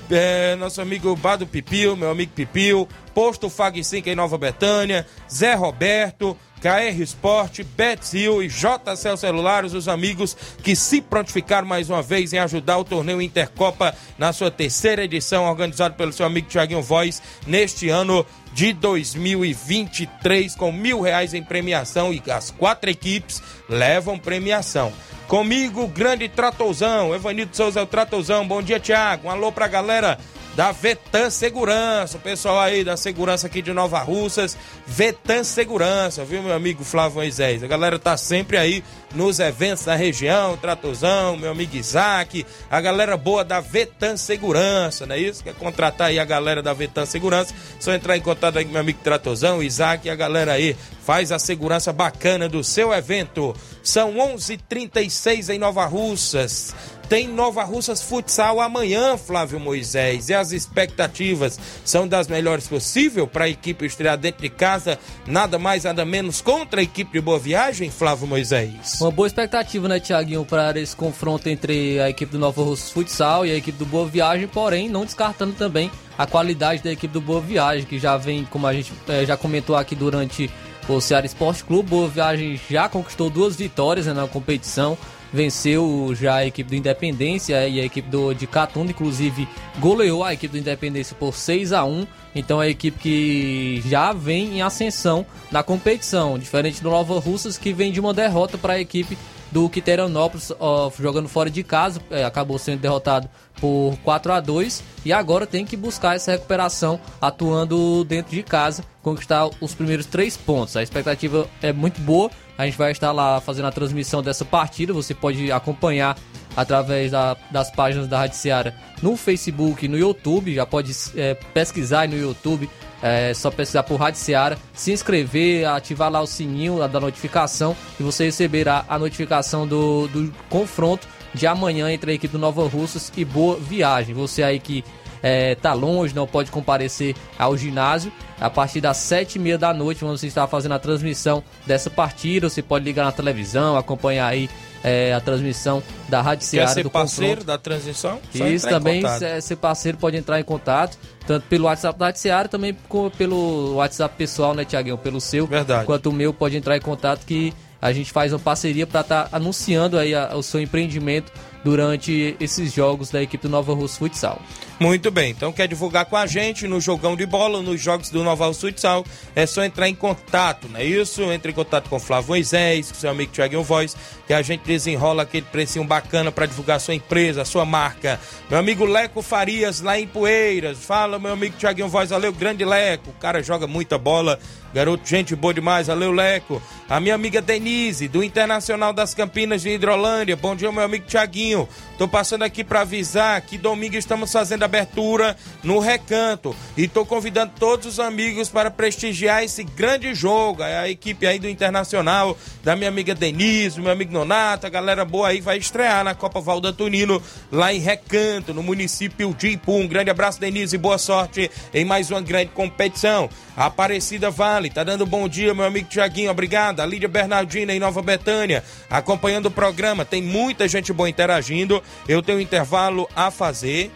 é, nosso amigo Bado Pipil, meu amigo Pipil, Posto Fag 5 em Nova Betânia, Zé Roberto, KR Sport, Betzil e JCL Celulares, os amigos que se prontificaram mais uma vez em ajudar o torneio Intercopa na sua terceira edição, organizado pelo seu amigo Tiaguinho Voz, neste ano de 2023, com mil reais em premiação e as quatro equipes levam premiação. Comigo, grande Tratozão, Evanildo Souza é o Tratozão. Bom dia, Tiago. Um alô pra galera da Vetan Segurança, o pessoal aí da segurança aqui de Nova Russas, Vetan Segurança, viu, meu amigo Flávio Moisés? A galera tá sempre aí nos eventos da região, Tratozão, meu amigo Isaac, a galera boa da Vetan Segurança, não é isso? Quer contratar aí a galera da Vetan Segurança, só entrar em contato aí com meu amigo Tratozão, Isaac e a galera aí faz a segurança bacana do seu evento. São 11:36 em Nova Russas. Tem Nova Russas Futsal amanhã, Flávio Moisés. E as expectativas são das melhores possível para a equipe estrear dentro de casa, nada mais, nada menos contra a equipe de Boa Viagem, Flávio Moisés. Uma boa expectativa, né, Tiaguinho, para esse confronto entre a equipe do Nova Russas Futsal e a equipe do Boa Viagem, porém, não descartando também a qualidade da equipe do Boa Viagem, que já vem, como a gente é, já comentou aqui durante o Ceará Esporte Clube. Boa Viagem já conquistou duas vitórias né, na competição venceu já a equipe do Independência e a equipe do, de Catunda, inclusive goleou a equipe do Independência por 6 a 1 então é a equipe que já vem em ascensão na competição, diferente do Nova Russas que vem de uma derrota para a equipe do Quiteranópolis ó, jogando fora de casa, é, acabou sendo derrotado por 4 a 2 e agora tem que buscar essa recuperação atuando dentro de casa, conquistar os primeiros três pontos. A expectativa é muito boa. A gente vai estar lá fazendo a transmissão dessa partida. Você pode acompanhar através da, das páginas da Rádio Seara no Facebook no YouTube. Já pode é, pesquisar no YouTube. É só pesquisar por Rádio Seara, se inscrever, ativar lá o sininho da notificação e você receberá a notificação do, do confronto de amanhã entre a equipe do Nova Russas e Boa Viagem. Você aí que é, tá longe, não pode comparecer ao ginásio. A partir das sete e meia da noite vamos estar fazendo a transmissão dessa partida. Você pode ligar na televisão, acompanhar aí é, a transmissão da Rádio Seara ser do parceiro confronto. da transmissão? Isso também, se- ser parceiro pode entrar em contato, tanto pelo WhatsApp da Rádio Seara, também co- pelo WhatsApp pessoal, né, Tiaguinho? Pelo seu. Verdade. Quanto o meu pode entrar em contato que a gente faz uma parceria para estar anunciando aí a- o seu empreendimento durante esses jogos da equipe do Nova Russo Futsal. Muito bem, então quer divulgar com a gente no jogão de bola, nos jogos do Noval Futsal, é só entrar em contato, não é isso? Entre em contato com Flávio Moisés, com seu amigo Thiaguinho Voz, que a gente desenrola aquele precinho bacana para divulgar sua empresa, sua marca. Meu amigo Leco Farias, lá em Poeiras, fala meu amigo Thiaguinho Voz, valeu, grande Leco, o cara joga muita bola, garoto, gente boa demais, valeu Leco. A minha amiga Denise, do Internacional das Campinas de Hidrolândia, bom dia meu amigo Thiaguinho, tô passando aqui para avisar que domingo estamos fazendo abertura no Recanto e tô convidando todos os amigos para prestigiar esse grande jogo. É A equipe aí do Internacional, da minha amiga Denise, meu amigo Nonato, a galera boa aí vai estrear na Copa Valda Tunino lá em Recanto, no município de Ipu. Um grande abraço, Denise, e boa sorte em mais uma grande competição. Aparecida Vale, tá dando bom dia, meu amigo Tiaguinho, obrigado. A Lídia Bernardina em Nova Betânia, acompanhando o programa. Tem muita gente boa interagindo. Eu tenho um intervalo a fazer.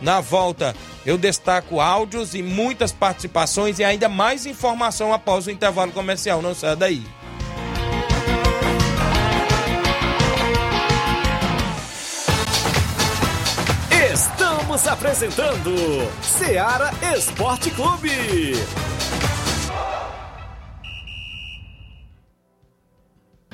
Na volta, eu destaco áudios e muitas participações e ainda mais informação após o intervalo comercial. Não saia daí. Estamos apresentando Seara Esporte Clube.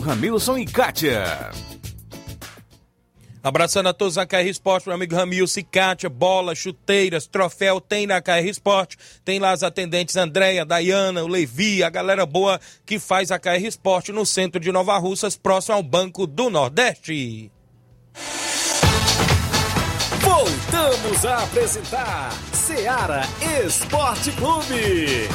Ramilson e Kátia. Abraçando a todos da KR Esporte, meu amigo Ramilson e Kátia, bola, chuteiras, troféu, tem na KR Esporte, tem lá as atendentes Andréia, Dayana, o Levi, a galera boa que faz a KR Esporte no centro de Nova Russas, próximo ao Banco do Nordeste. Voltamos a apresentar Seara Esporte Clube.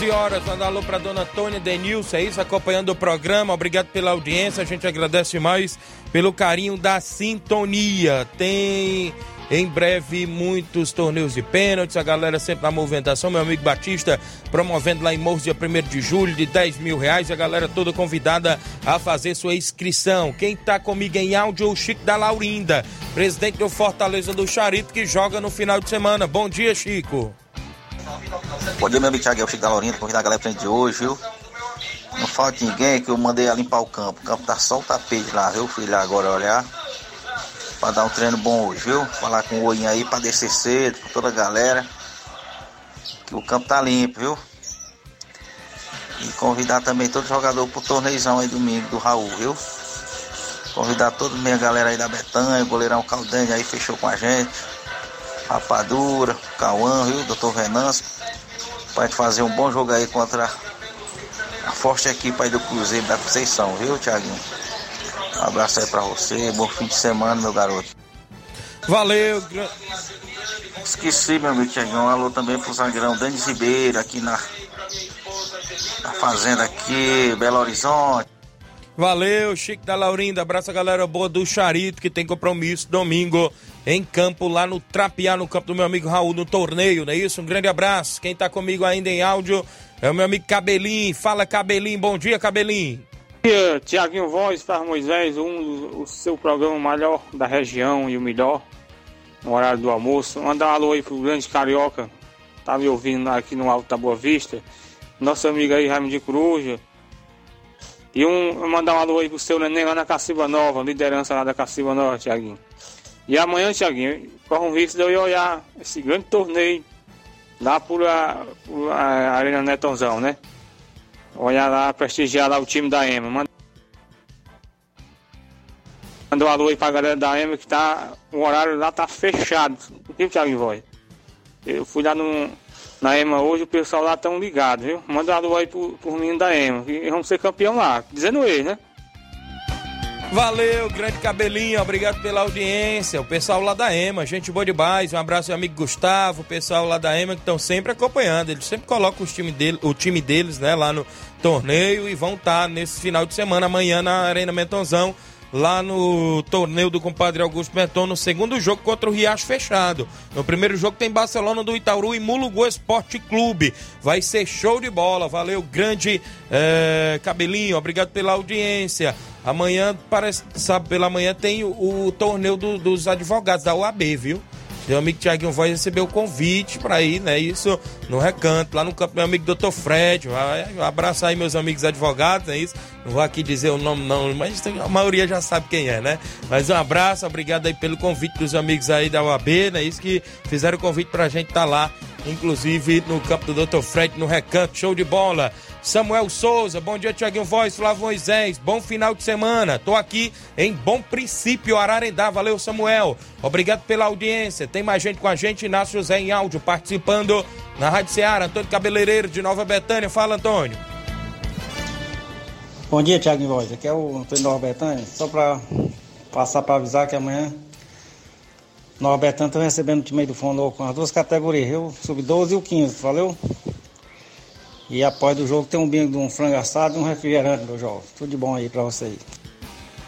11 horas, mandar alô pra dona Tônia Denilson, é isso, acompanhando o programa. Obrigado pela audiência, a gente agradece mais pelo carinho da sintonia. Tem em breve muitos torneios de pênaltis, a galera sempre na movimentação. Meu amigo Batista promovendo lá em Morros, dia 1 de julho, de 10 mil reais. A galera toda convidada a fazer sua inscrição. Quem tá comigo em áudio é o Chico da Laurinda, presidente do Fortaleza do Charito, que joga no final de semana. Bom dia, Chico. Bom dia, meu amigo Thiago, é o Chico da Laurinda, convidar a galera pra gente de hoje, viu? Não falta ninguém que eu mandei a limpar o campo. O campo tá só o tapete lá, viu? Fui lá agora olhar. Pra dar um treino bom hoje, viu? Falar com o olhinho aí pra descer cedo, com toda a galera. Que o campo tá limpo, viu? E convidar também todo jogador pro torneizão aí domingo do Raul, viu? Convidar toda a minha galera aí da Betanha, o goleirão Caldanha aí fechou com a gente. Rapadura, Cauã, viu? Doutor Venâncio. Gente fazer um bom jogo aí contra a forte equipe aí do Cruzeiro da Conceição, viu, Thiaguinho? Um abraço aí pra você, bom fim de semana, meu garoto. Valeu, Esqueci, meu amigo Thiaguinho. Um alô também pro Zagueirão Denis Ribeiro, aqui na, na fazenda aqui, Belo Horizonte. Valeu, Chico da Laurinda. Abraço a galera boa do Charito, que tem compromisso domingo em campo, lá no Trapiá, no campo do meu amigo Raul, no torneio, não é isso? Um grande abraço. Quem tá comigo ainda em áudio é o meu amigo Cabelinho. Fala, Cabelinho. Bom dia, Cabelinho. Bom dia, Tiaguinho Voz, para Moisés, um, o seu programa melhor da região e o melhor no horário do almoço. Mandar um alô aí pro grande carioca, tá me ouvindo aqui no Alto da Boa Vista. Nosso amigo aí, Raimundo de Coruja. E um, mandar um alô aí pro seu neném lá na Caciba Nova, liderança lá da Caciba Nova, Tiaguinho. E amanhã, Tiaguinho, corre um risco de eu ir olhar esse grande torneio lá por a, por a Arena Netãozão, né? Olhar lá, prestigiar lá o time da EMA. Manda Manda um alô aí pra galera da EMA que tá. O horário lá tá fechado. Viu, Thiago Voz? Eu fui lá no, na EMA hoje, o pessoal lá tão ligado, viu? Manda um alô aí pro, pro menino da EMA. Que vamos ser campeão lá. Dizendo ele, né? Valeu, grande cabelinho, obrigado pela audiência. O pessoal lá da EMA, gente boa demais. Um abraço ao amigo Gustavo, o pessoal lá da EMA que estão sempre acompanhando. Eles sempre colocam os time dele, o time deles né, lá no torneio e vão estar tá nesse final de semana, amanhã na Arena Mentonzão lá no torneio do compadre Augusto Meton, no segundo jogo contra o Riacho Fechado. No primeiro jogo tem Barcelona do Itaúru e Mulugu Esporte Clube. Vai ser show de bola. Valeu, grande é, cabelinho. Obrigado pela audiência. Amanhã, parece, sabe, pela manhã tem o, o torneio do, dos advogados da UAB, viu? Meu amigo Tiaguinho vai receber o convite para ir, né? Isso no recanto, lá no campo, meu amigo Dr. Fred. Vai abraçar aí meus amigos advogados, é isso? Não vou aqui dizer o nome, não, mas a maioria já sabe quem é, né? Mas um abraço, obrigado aí pelo convite dos amigos aí da UAB, né? Isso que fizeram o convite pra gente estar tá lá, inclusive no campo do Dr. Fred, no recanto, show de bola. Samuel Souza, bom dia, Tiaguinho Voz, Flávio Moisés, bom final de semana. Tô aqui em Bom Princípio, Ararendá. Valeu, Samuel. Obrigado pela audiência. Tem mais gente com a gente, Inácio José em áudio, participando na Rádio Ceará. Antônio Cabeleireiro de Nova Betânia. Fala, Antônio. Bom dia, Tiaguinho Voz. Aqui é o Antônio Nova Betânia. Só para Passar para avisar que amanhã Nova Betânia está recebendo o time do Fundo com as duas categorias, viu? Sub-12 e o 15, valeu? E após do jogo tem um bingo de um frango assado e um refrigerante jogo. Tudo de bom aí para vocês.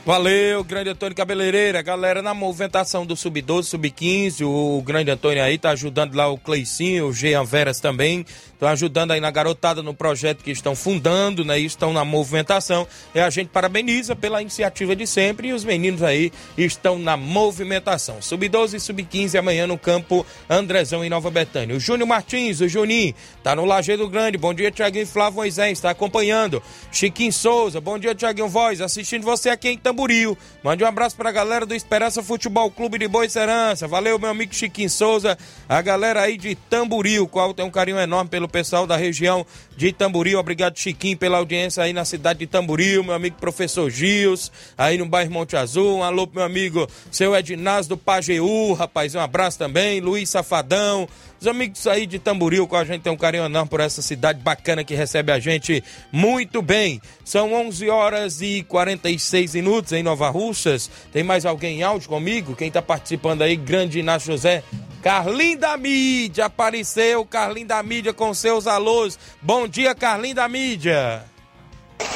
Valeu, grande Antônio Cabeleireira. Galera, na movimentação do Sub-12, Sub-15, o grande Antônio aí tá ajudando lá o Cleicinho, o Jean Veras também. Estão ajudando aí na garotada no projeto que estão fundando, né? E estão na movimentação. E a gente parabeniza pela iniciativa de sempre. E os meninos aí estão na movimentação. Sub-12 e Sub-15 amanhã no campo Andrezão em Nova Betânia. O Júnior Martins, o Juninho, tá no Lajeado Grande. Bom dia, Tiaguinho Flávio Moisés, está acompanhando. Chiquinho Souza, bom dia, Tiaguinho Voz, assistindo você aqui em Tamboril. Mande um abraço pra galera do Esperança Futebol Clube de Boa Serança. Valeu, meu amigo Chiquinho Souza, a galera aí de Tamboril, qual tem um carinho enorme pelo pessoal da região de Tamboril. Obrigado, Chiquinho, pela audiência aí na cidade de Tamboril. Meu amigo professor Gils, aí no bairro Monte Azul. Um alô pro meu amigo seu Ednaz do Pajeú, rapaz. Um abraço também. Luiz Safadão. Os amigos aí de Tamboril, com a gente tem um carinho enorme por essa cidade bacana que recebe a gente muito bem. São 11 horas e 46 minutos em Nova Russas. Tem mais alguém em áudio comigo? Quem tá participando aí? Grande Inácio José. Carlinho da Mídia apareceu, Carlinho da Mídia com seus alôs. Bom dia, Carlinho da Mídia.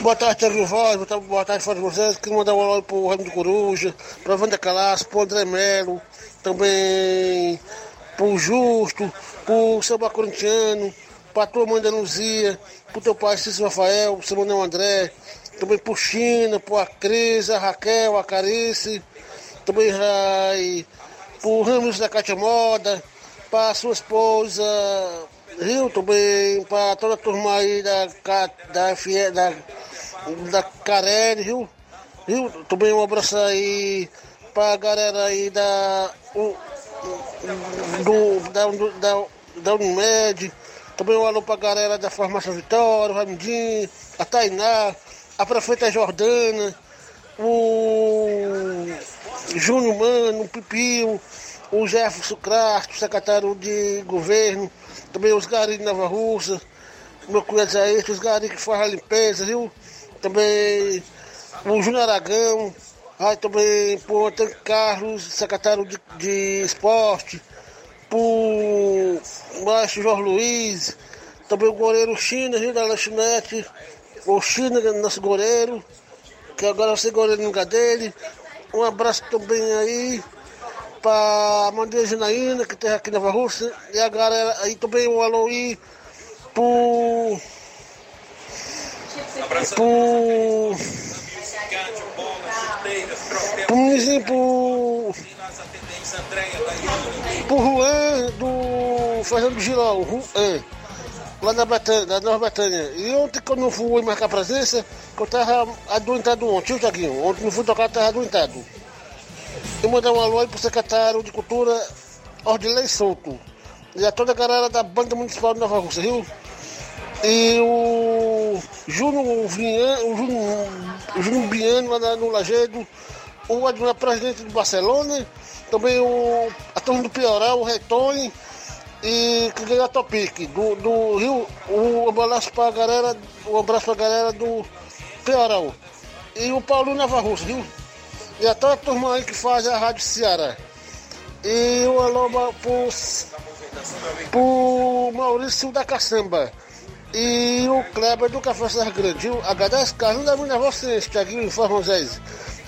Boa tarde, Thiago Voz, boa tarde, Fábio Moisés. Queria mandar um alô pro Raimundo Coruja, pra Wanda Calaço, pro André Melo, também pro Justo, pro Samba Corintiano, pra tua mãe da Luzia, pro teu pai Cícero Rafael, pro seu Manuel André, também pro China, pro a Cris, a Raquel, a Carice, também ai, pro Ramos da Cátia Moda, pra sua esposa, Rio também, pra toda a turma aí da, da, Fie- da, da Carelli, Rio, Rio, também um abraço aí pra galera aí da, o- do, da, da, da Unimed, também um alô pra galera da Farmácia Vitória, o Ramidinho, a Tainá, a prefeita Jordana, o Júnior Mano, o Pipio, o Jefferson Crasto, secretário de governo, também os garis de Nova Russa, meu cunhado Zé, os garis que fazem a limpeza, viu? Também o Júnior Aragão, aí também por Antônio Carlos, secretário de, de esporte, por Maestro Jorge Luiz, também o goleiro China, Rio da Lanchonete, o China, nosso goleiro, que agora vai ser goleiro no lugar dele. Um abraço também aí para a Mandeira Janaína, que tem aqui na Nova Rússia, e a galera aí também um alô aí pro. pro. Munizinho, pro. pro Juan do Fernando o Juan, lá na Betânia, Nova Betânia. E ontem que eu fui marcar presença, que eu tava adoentado ontem, viu, Tiaguinho? Ontem não fui tocar, eu tava adoentado. Eu mandar um alô aí pro secretário de Cultura, Ordilei Souto. E a toda a galera da Banda Municipal de Nova Rússia, viu? E o Júnior Júnior, Biano lá na- no Lagedo, o admiral presidente do Barcelona, também o, a turma do Pioral, o Retone e que ganhou a Topic, do, do Rio, um abraço pra galera, um abraço pra galera do Pioral. E o Paulinho Nova Rússia, viu? E a toda a turma aí que faz a Rádio Ceará. E o alô pro, pro Maurício da Caçamba. E o Kleber do Café Serra Grande. viu? Agradece Carlinhos da Minas vocês, Tiaguinho e Moisés.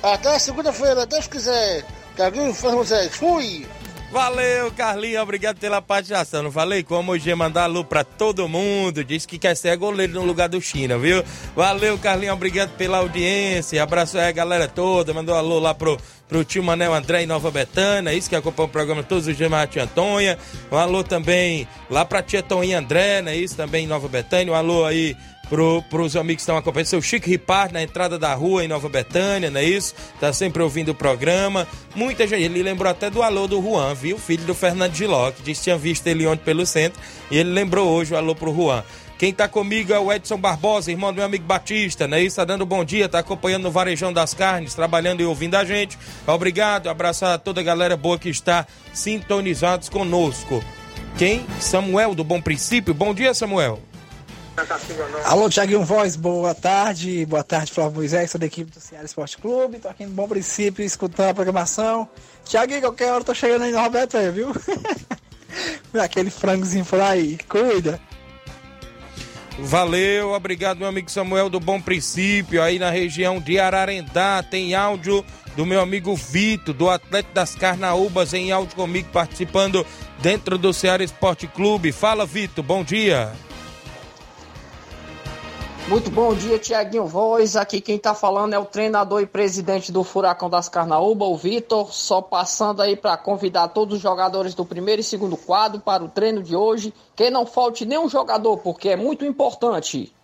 Até segunda-feira, Deus quiser. Tiaguinho e. Fui! Valeu, Carlinhos, obrigado pela participação. Não falei como hoje mandar alô pra todo mundo. Disse que quer ser goleiro no lugar do China, viu? Valeu, Carlinhos, obrigado pela audiência. Abraço aí a galera toda. Mandou alô lá pro, pro tio Manel André em Nova Betânia, isso que acompanha o programa todos os dias, tia Antônia. Um alô também lá pra tia Toninha André, né? Isso também em Nova Betânia. Um alô aí pro, pros amigos que estão acompanhando. Seu Chico Ripar na entrada da rua em Nova Betânia, não é isso? Tá sempre ouvindo o programa. Muita gente, ele lembrou até do alô do Juan, viu? Filho do Fernando Giló, que disse que tinha visto ele ontem pelo centro. E ele lembrou hoje o alô pro Juan. Quem tá comigo é o Edson Barbosa, irmão do meu amigo Batista, né? Isso, tá dando bom dia, tá acompanhando no Varejão das Carnes, trabalhando e ouvindo a gente. Obrigado, abraçar a toda a galera boa que está sintonizados conosco. Quem? Samuel do Bom Princípio. Bom dia, Samuel. Alô, Thiaguinho Voz, boa tarde. Boa tarde, Flávio Moisés, sou da equipe do Ceará Esporte Clube. Tô aqui no Bom Princípio, escutando a programação. Thiaguinho, qualquer hora eu tô chegando aí no Roberto, aí, viu? Aquele frangozinho aí, cuida. Valeu, obrigado, meu amigo Samuel do Bom Princípio, aí na região de Ararendá. Tem áudio do meu amigo Vitor, do Atlético das Carnaúbas, em áudio comigo, participando dentro do Ceará Esporte Clube. Fala, Vitor, bom dia. Muito bom dia, Tiaguinho Voz. Aqui quem tá falando é o treinador e presidente do Furacão das Carnaúba, o Vitor. Só passando aí para convidar todos os jogadores do primeiro e segundo quadro para o treino de hoje. Que não falte nenhum jogador, porque é muito importante.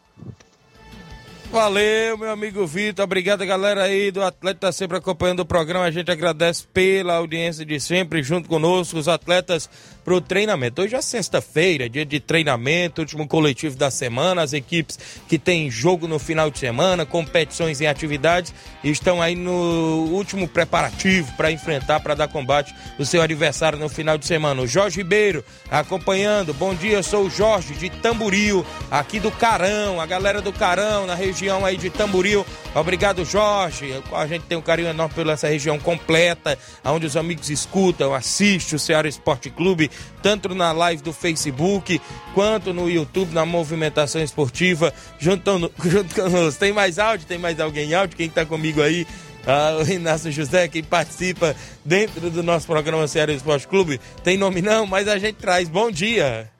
Valeu, meu amigo Vitor. Obrigado, galera aí do Atleta, tá sempre acompanhando o programa. A gente agradece pela audiência de sempre, junto conosco, os atletas para o treinamento. Hoje é sexta-feira, dia de treinamento, último coletivo da semana. As equipes que têm jogo no final de semana, competições e atividades, estão aí no último preparativo para enfrentar, para dar combate o seu adversário no final de semana. O Jorge Ribeiro acompanhando. Bom dia, sou o Jorge de Tamburil, aqui do Carão, a galera do Carão, na região aí de Tamburil. Obrigado, Jorge. A gente tem um carinho enorme pela essa região completa, onde os amigos escutam, assistem o Ceará Esporte Clube tanto na live do Facebook quanto no YouTube, na movimentação esportiva, junto, junto conosco. Tem mais áudio? Tem mais alguém áudio? Quem está comigo aí? Ah, o Inácio José, que participa dentro do nosso programa Ceará Esporte Clube. Tem nome não, mas a gente traz. Bom dia.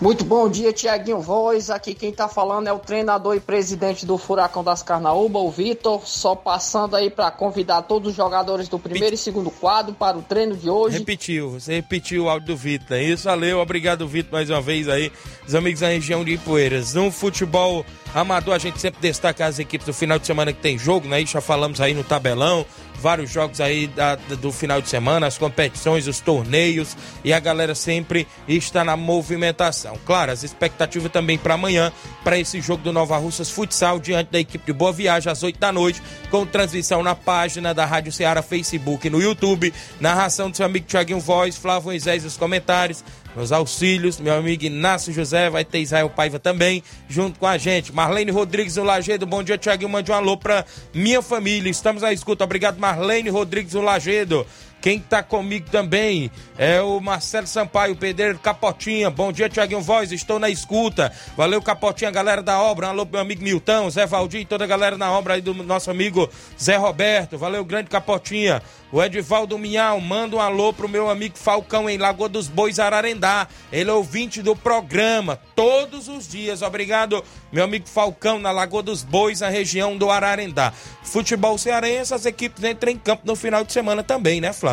Muito bom dia, Tiaguinho Voz. Aqui quem tá falando é o treinador e presidente do Furacão das Carnaúba, o Vitor. Só passando aí para convidar todos os jogadores do primeiro e segundo quadro para o treino de hoje. Repetiu, você repetiu o áudio do Vitor, é isso? Valeu, obrigado, Vitor, mais uma vez aí, os amigos da região de Ipueiras. No futebol amador, a gente sempre destaca as equipes do final de semana que tem jogo, né? Já falamos aí no tabelão, vários jogos aí da, do final de semana, as competições, os torneios e a galera sempre está na movimentação. Claro, as expectativas também para amanhã, para esse jogo do Nova Russas Futsal diante da equipe de Boa Viagem às 8 da noite, com transmissão na página da Rádio Ceará, Facebook e no YouTube, narração do seu amigo Thiaguinho Voz, Flávio Moisés os comentários, meus auxílios, meu amigo Inácio José, vai ter Israel Paiva também, junto com a gente. Marlene Rodrigues do Lagedo, bom dia, Tiaguinho, mande um alô pra minha família. Estamos à escuta, obrigado, Marlene Rodrigues do Lagedo. Quem tá comigo também é o Marcelo Sampaio, pedreiro Capotinha. Bom dia, Tiaguinho Voz, estou na escuta. Valeu, Capotinha, galera da obra. Um alô, meu amigo Milton, Zé Valdir e toda a galera na obra aí do nosso amigo Zé Roberto. Valeu, grande Capotinha. O Edivaldo Minhal manda um alô pro meu amigo Falcão em Lagoa dos Bois, Ararendá. Ele é ouvinte do programa todos os dias. Obrigado, meu amigo Falcão, na Lagoa dos Bois, na região do Ararendá. Futebol cearense, as equipes entram em campo no final de semana também, né, Flávio?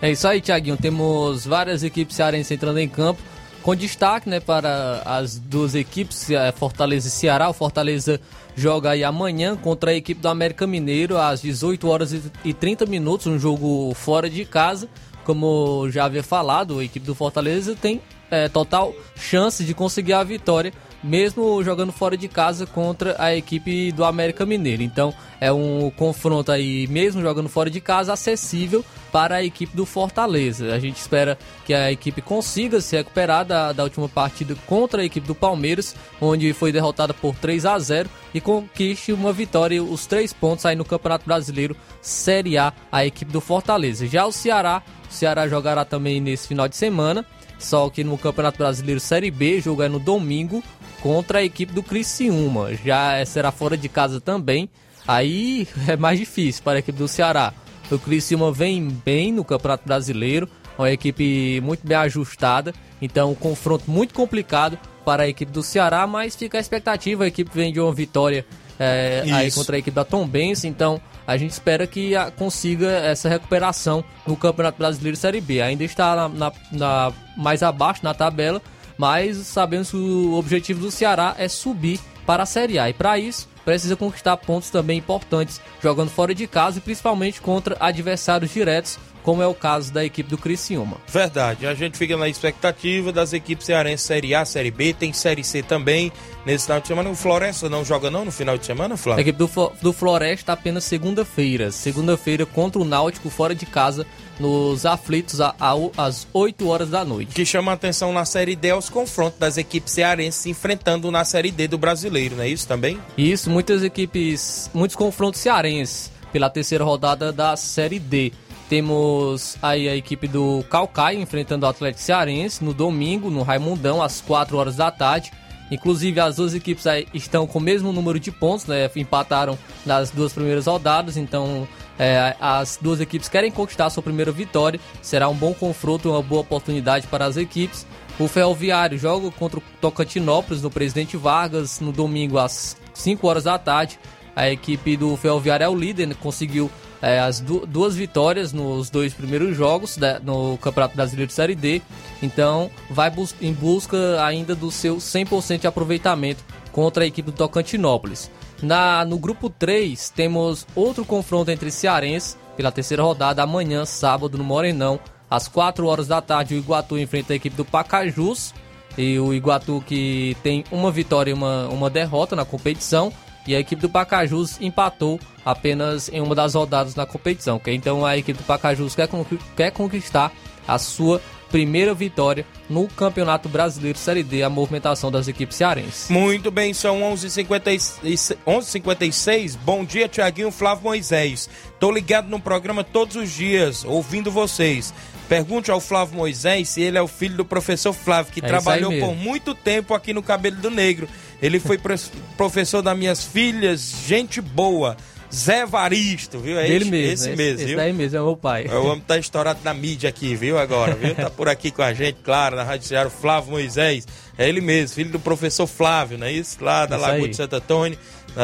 É isso aí, Tiaguinho. Temos várias equipes cearenses entrando em campo, com destaque né, para as duas equipes, é, Fortaleza e Ceará. O Fortaleza joga aí amanhã contra a equipe do América Mineiro às 18 horas e 30 minutos, um jogo fora de casa. Como já havia falado, a equipe do Fortaleza tem é, total chance de conseguir a vitória mesmo jogando fora de casa contra a equipe do América Mineiro. Então é um confronto aí, mesmo jogando fora de casa, acessível para a equipe do Fortaleza. A gente espera que a equipe consiga se recuperar da, da última partida contra a equipe do Palmeiras, onde foi derrotada por 3 a 0 e conquiste uma vitória, os três pontos aí no Campeonato Brasileiro Série A, a equipe do Fortaleza. Já o Ceará, o Ceará jogará também nesse final de semana. Só que no Campeonato Brasileiro Série B, jogo é no domingo, contra a equipe do Criciúma. Já será fora de casa também. Aí é mais difícil para a equipe do Ceará. O Criciúma vem bem no Campeonato Brasileiro, uma equipe muito bem ajustada. Então, um confronto muito complicado para a equipe do Ceará, mas fica a expectativa. A equipe vem de uma vitória é, aí contra a equipe da Tom Benz, então a gente espera que a, consiga essa recuperação no Campeonato Brasileiro Série B. Ainda está na, na, na, mais abaixo na tabela, mas sabemos que o objetivo do Ceará é subir para a Série A. E para isso, precisa conquistar pontos também importantes, jogando fora de casa e principalmente contra adversários diretos, como é o caso da equipe do Criciúma. Verdade, a gente fica na expectativa das equipes cearenses Série A, Série B, tem Série C também nesse final de semana. O Floresta não joga não no final de semana, Flávio? A equipe do, do Floresta apenas segunda-feira. Segunda-feira contra o Náutico fora de casa nos aflitos a, a, às 8 horas da noite. Que chama a atenção na Série D é os confrontos das equipes cearenses se enfrentando na Série D do brasileiro, não é isso também? Isso, muitas equipes, muitos confrontos cearenses pela terceira rodada da Série D. Temos aí a equipe do Calcaia enfrentando o Atlético Cearense no domingo, no Raimundão, às 4 horas da tarde. Inclusive, as duas equipes estão com o mesmo número de pontos, né? Empataram nas duas primeiras rodadas, então é, as duas equipes querem conquistar sua primeira vitória. Será um bom confronto, uma boa oportunidade para as equipes. O Ferroviário joga contra o Tocantinópolis no Presidente Vargas no domingo às 5 horas da tarde. A equipe do Ferroviário é o líder, né? conseguiu é, as du duas vitórias nos dois primeiros jogos da, no Campeonato Brasileiro de Série D. Então, vai bus em busca ainda do seu 100% de aproveitamento contra a equipe do Tocantinópolis. Na, no grupo 3, temos outro confronto entre cearenses pela terceira rodada, amanhã, sábado, no Morenão, às 4 horas da tarde. O Iguatu enfrenta a equipe do Pacajus. E o Iguatu que tem uma vitória e uma, uma derrota na competição. E a equipe do Pacajus empatou apenas em uma das rodadas na competição. Okay? Então a equipe do Pacajus quer, quer conquistar a sua primeira vitória no Campeonato Brasileiro Série D, a movimentação das equipes cearenses. Muito bem, são 11h56. 11 Bom dia, Tiaguinho Flávio Moisés. Tô ligado no programa todos os dias, ouvindo vocês. Pergunte ao Flávio Moisés se ele é o filho do professor Flávio, que é trabalhou por muito tempo aqui no Cabelo do Negro. Ele foi professor das minhas filhas, gente boa. Zé Varisto, viu? É Ele mesmo. Esse, esse mesmo, esse daí mesmo, é meu pai. O homem tá estourado na mídia aqui, viu? Agora, viu? Tá por aqui com a gente, claro, na Rádio Ceará, Flávio Moisés. É ele mesmo, filho do professor Flávio, não é isso? Lá da isso Lagoa aí. de Santo Antônio,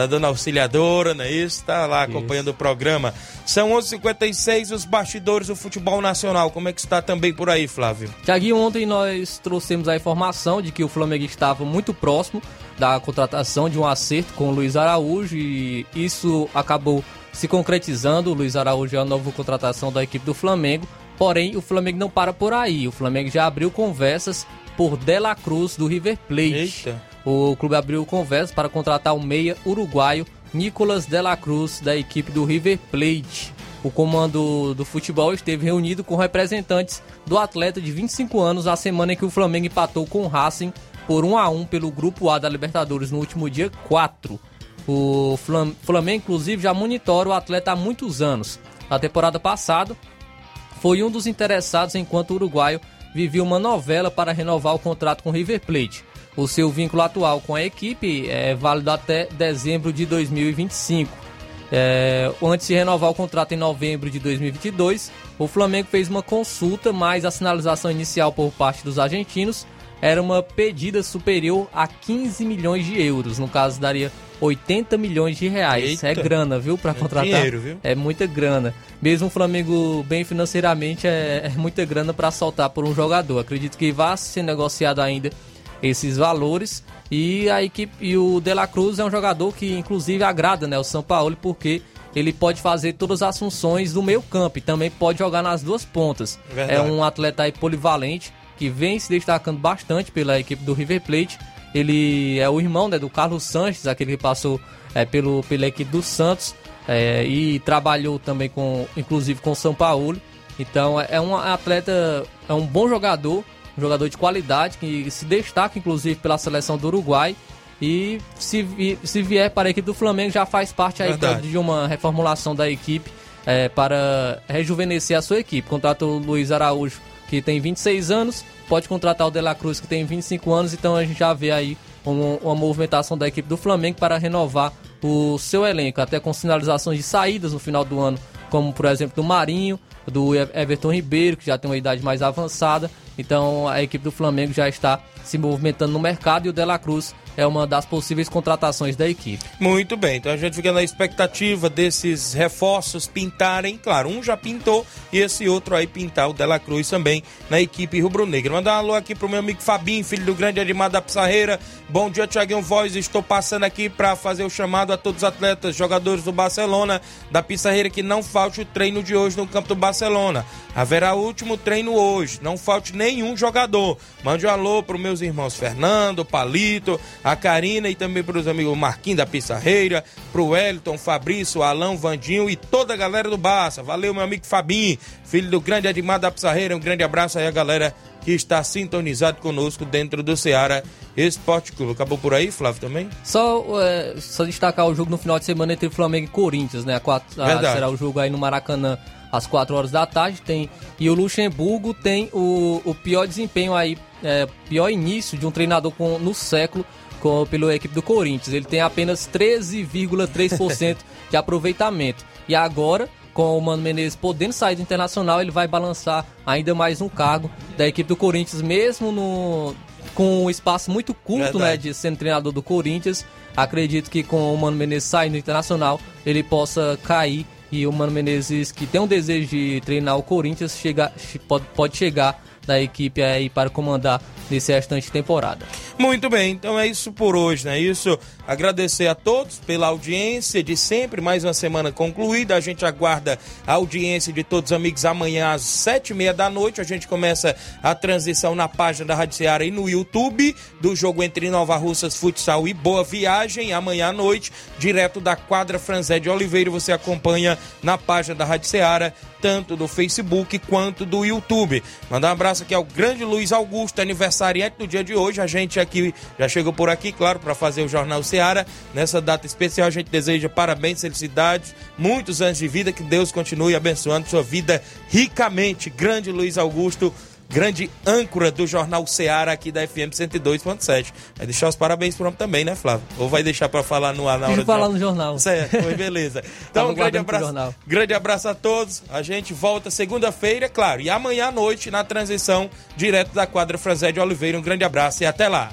dona Auxiliadora, não é isso? Tá lá acompanhando isso. o programa. São 11h56, os bastidores do futebol nacional. Como é que está também por aí, Flávio? Tiaguinho, ontem nós trouxemos a informação de que o Flamengo estava muito próximo da contratação de um acerto com o Luiz Araújo e isso acabou se concretizando. O Luiz Araújo é a nova contratação da equipe do Flamengo. Porém, o Flamengo não para por aí. O Flamengo já abriu conversas por Dela Cruz do River Plate. Eita. O clube abriu conversas para contratar o meia uruguaio Nicolas Dela Cruz da equipe do River Plate. O comando do futebol esteve reunido com representantes do atleta de 25 anos na semana em que o Flamengo empatou com o Racing por 1 a 1 pelo Grupo A da Libertadores no último dia 4. O Flamengo, inclusive, já monitora o atleta há muitos anos. Na temporada passada, foi um dos interessados enquanto o uruguaio vivia uma novela para renovar o contrato com o River Plate. O seu vínculo atual com a equipe é válido até dezembro de 2025. É, antes de renovar o contrato em novembro de 2022, o Flamengo fez uma consulta, mas a sinalização inicial por parte dos argentinos era uma pedida superior a 15 milhões de euros. No caso, daria 80 milhões de reais. É Eita. É grana, viu, para é contratar. Dinheiro, viu? É muita grana. Mesmo o Flamengo bem financeiramente, é, é muita grana para soltar por um jogador. Acredito que vai ser negociado ainda esses valores. E a equipe e o De La Cruz é um jogador que inclusive agrada, né, o São Paulo, porque ele pode fazer todas as funções do meio campo e também pode jogar nas duas pontas. Verdade. É um atleta aí polivalente que vem se destacando bastante pela equipe do River Plate. Ele é o irmão né, do Carlos Sanches, aquele que passou é, pelo, pela equipe do Santos é, e trabalhou também com, inclusive com o São Paulo. Então é, é um atleta, é um bom jogador, um jogador de qualidade que se destaca inclusive pela seleção do Uruguai. E se, se vier para a equipe do Flamengo já faz parte aí de uma reformulação da equipe é, para rejuvenescer a sua equipe. Contrata o Luiz Araújo que tem 26 anos, pode contratar o De La Cruz, que tem 25 anos, então a gente já vê aí uma, uma movimentação da equipe do Flamengo para renovar o seu elenco, até com sinalizações de saídas no final do ano, como por exemplo do Marinho, do Everton Ribeiro, que já tem uma idade mais avançada. Então a equipe do Flamengo já está se movimentando no mercado e o De La Cruz é uma das possíveis contratações da equipe. Muito bem, então a gente fica na expectativa desses reforços pintarem. Claro, um já pintou e esse outro aí pintar o Dela Cruz também na equipe rubro-negra. Mandar um alô aqui pro meu amigo Fabinho, filho do grande Edmar da Pissarreira. Bom dia, Tiaguinho Voz. Estou passando aqui para fazer o chamado a todos os atletas, jogadores do Barcelona, da Pissarreira, que não falte o treino de hoje no campo do Barcelona. Haverá o último treino hoje, não falte nenhum jogador. Mande um alô para meus irmãos Fernando, Palito, a Karina e também para os amigos Marquinhos da Pissarreira, para o Wellington, Fabrício, Alão, Vandinho e toda a galera do Barça. Valeu, meu amigo Fabinho, filho do grande Edmar da Pissarreira. Um grande abraço aí a galera que está sintonizado conosco dentro do Ceará Esporte Clube. Acabou por aí, Flávio, também? Só, é, só destacar o jogo no final de semana entre Flamengo e Corinthians, né? A quatro, a, será o jogo aí no Maracanã às 4 horas da tarde. Tem, e o Luxemburgo tem o, o pior desempenho aí, é, pior início de um treinador com, no século com, pela equipe do Corinthians. Ele tem apenas 13,3% de aproveitamento. E agora, com o Mano Menezes podendo sair do Internacional, ele vai balançar ainda mais um cargo da equipe do Corinthians, mesmo no, com um espaço muito curto né, de sendo treinador do Corinthians. Acredito que com o Mano Menezes saindo do Internacional, ele possa cair e o Mano Menezes, que tem um desejo de treinar o Corinthians, chega, pode, pode chegar da equipe aí para comandar nesse restante temporada. Muito bem, então é isso por hoje, né? Isso. Agradecer a todos pela audiência de sempre, mais uma semana concluída. A gente aguarda a audiência de todos os amigos amanhã às sete e meia da noite. A gente começa a transição na página da Rádio Seara e no YouTube do jogo entre Nova Russas Futsal e Boa Viagem. Amanhã à noite, direto da quadra Franzé de Oliveira, você acompanha na página da Rádio Seara tanto do Facebook quanto do YouTube. Mandar um abraço aqui ao grande Luiz Augusto, aniversariante no dia de hoje. A gente aqui já chegou por aqui, claro, para fazer o Jornal Seara. Nessa data especial, a gente deseja parabéns, felicidades, muitos anos de vida, que Deus continue abençoando sua vida ricamente. Grande Luiz Augusto grande âncora do Jornal Ceará aqui da FM 102.7. Vai deixar os parabéns para também, né, Flávio? Ou vai deixar para falar no ar na hora falar no jornal. Certo, foi beleza. Então, um grande abraço, grande abraço a todos. A gente volta segunda-feira, claro, e amanhã à noite na transição direto da quadra Franzé de Oliveira. Um grande abraço e até lá.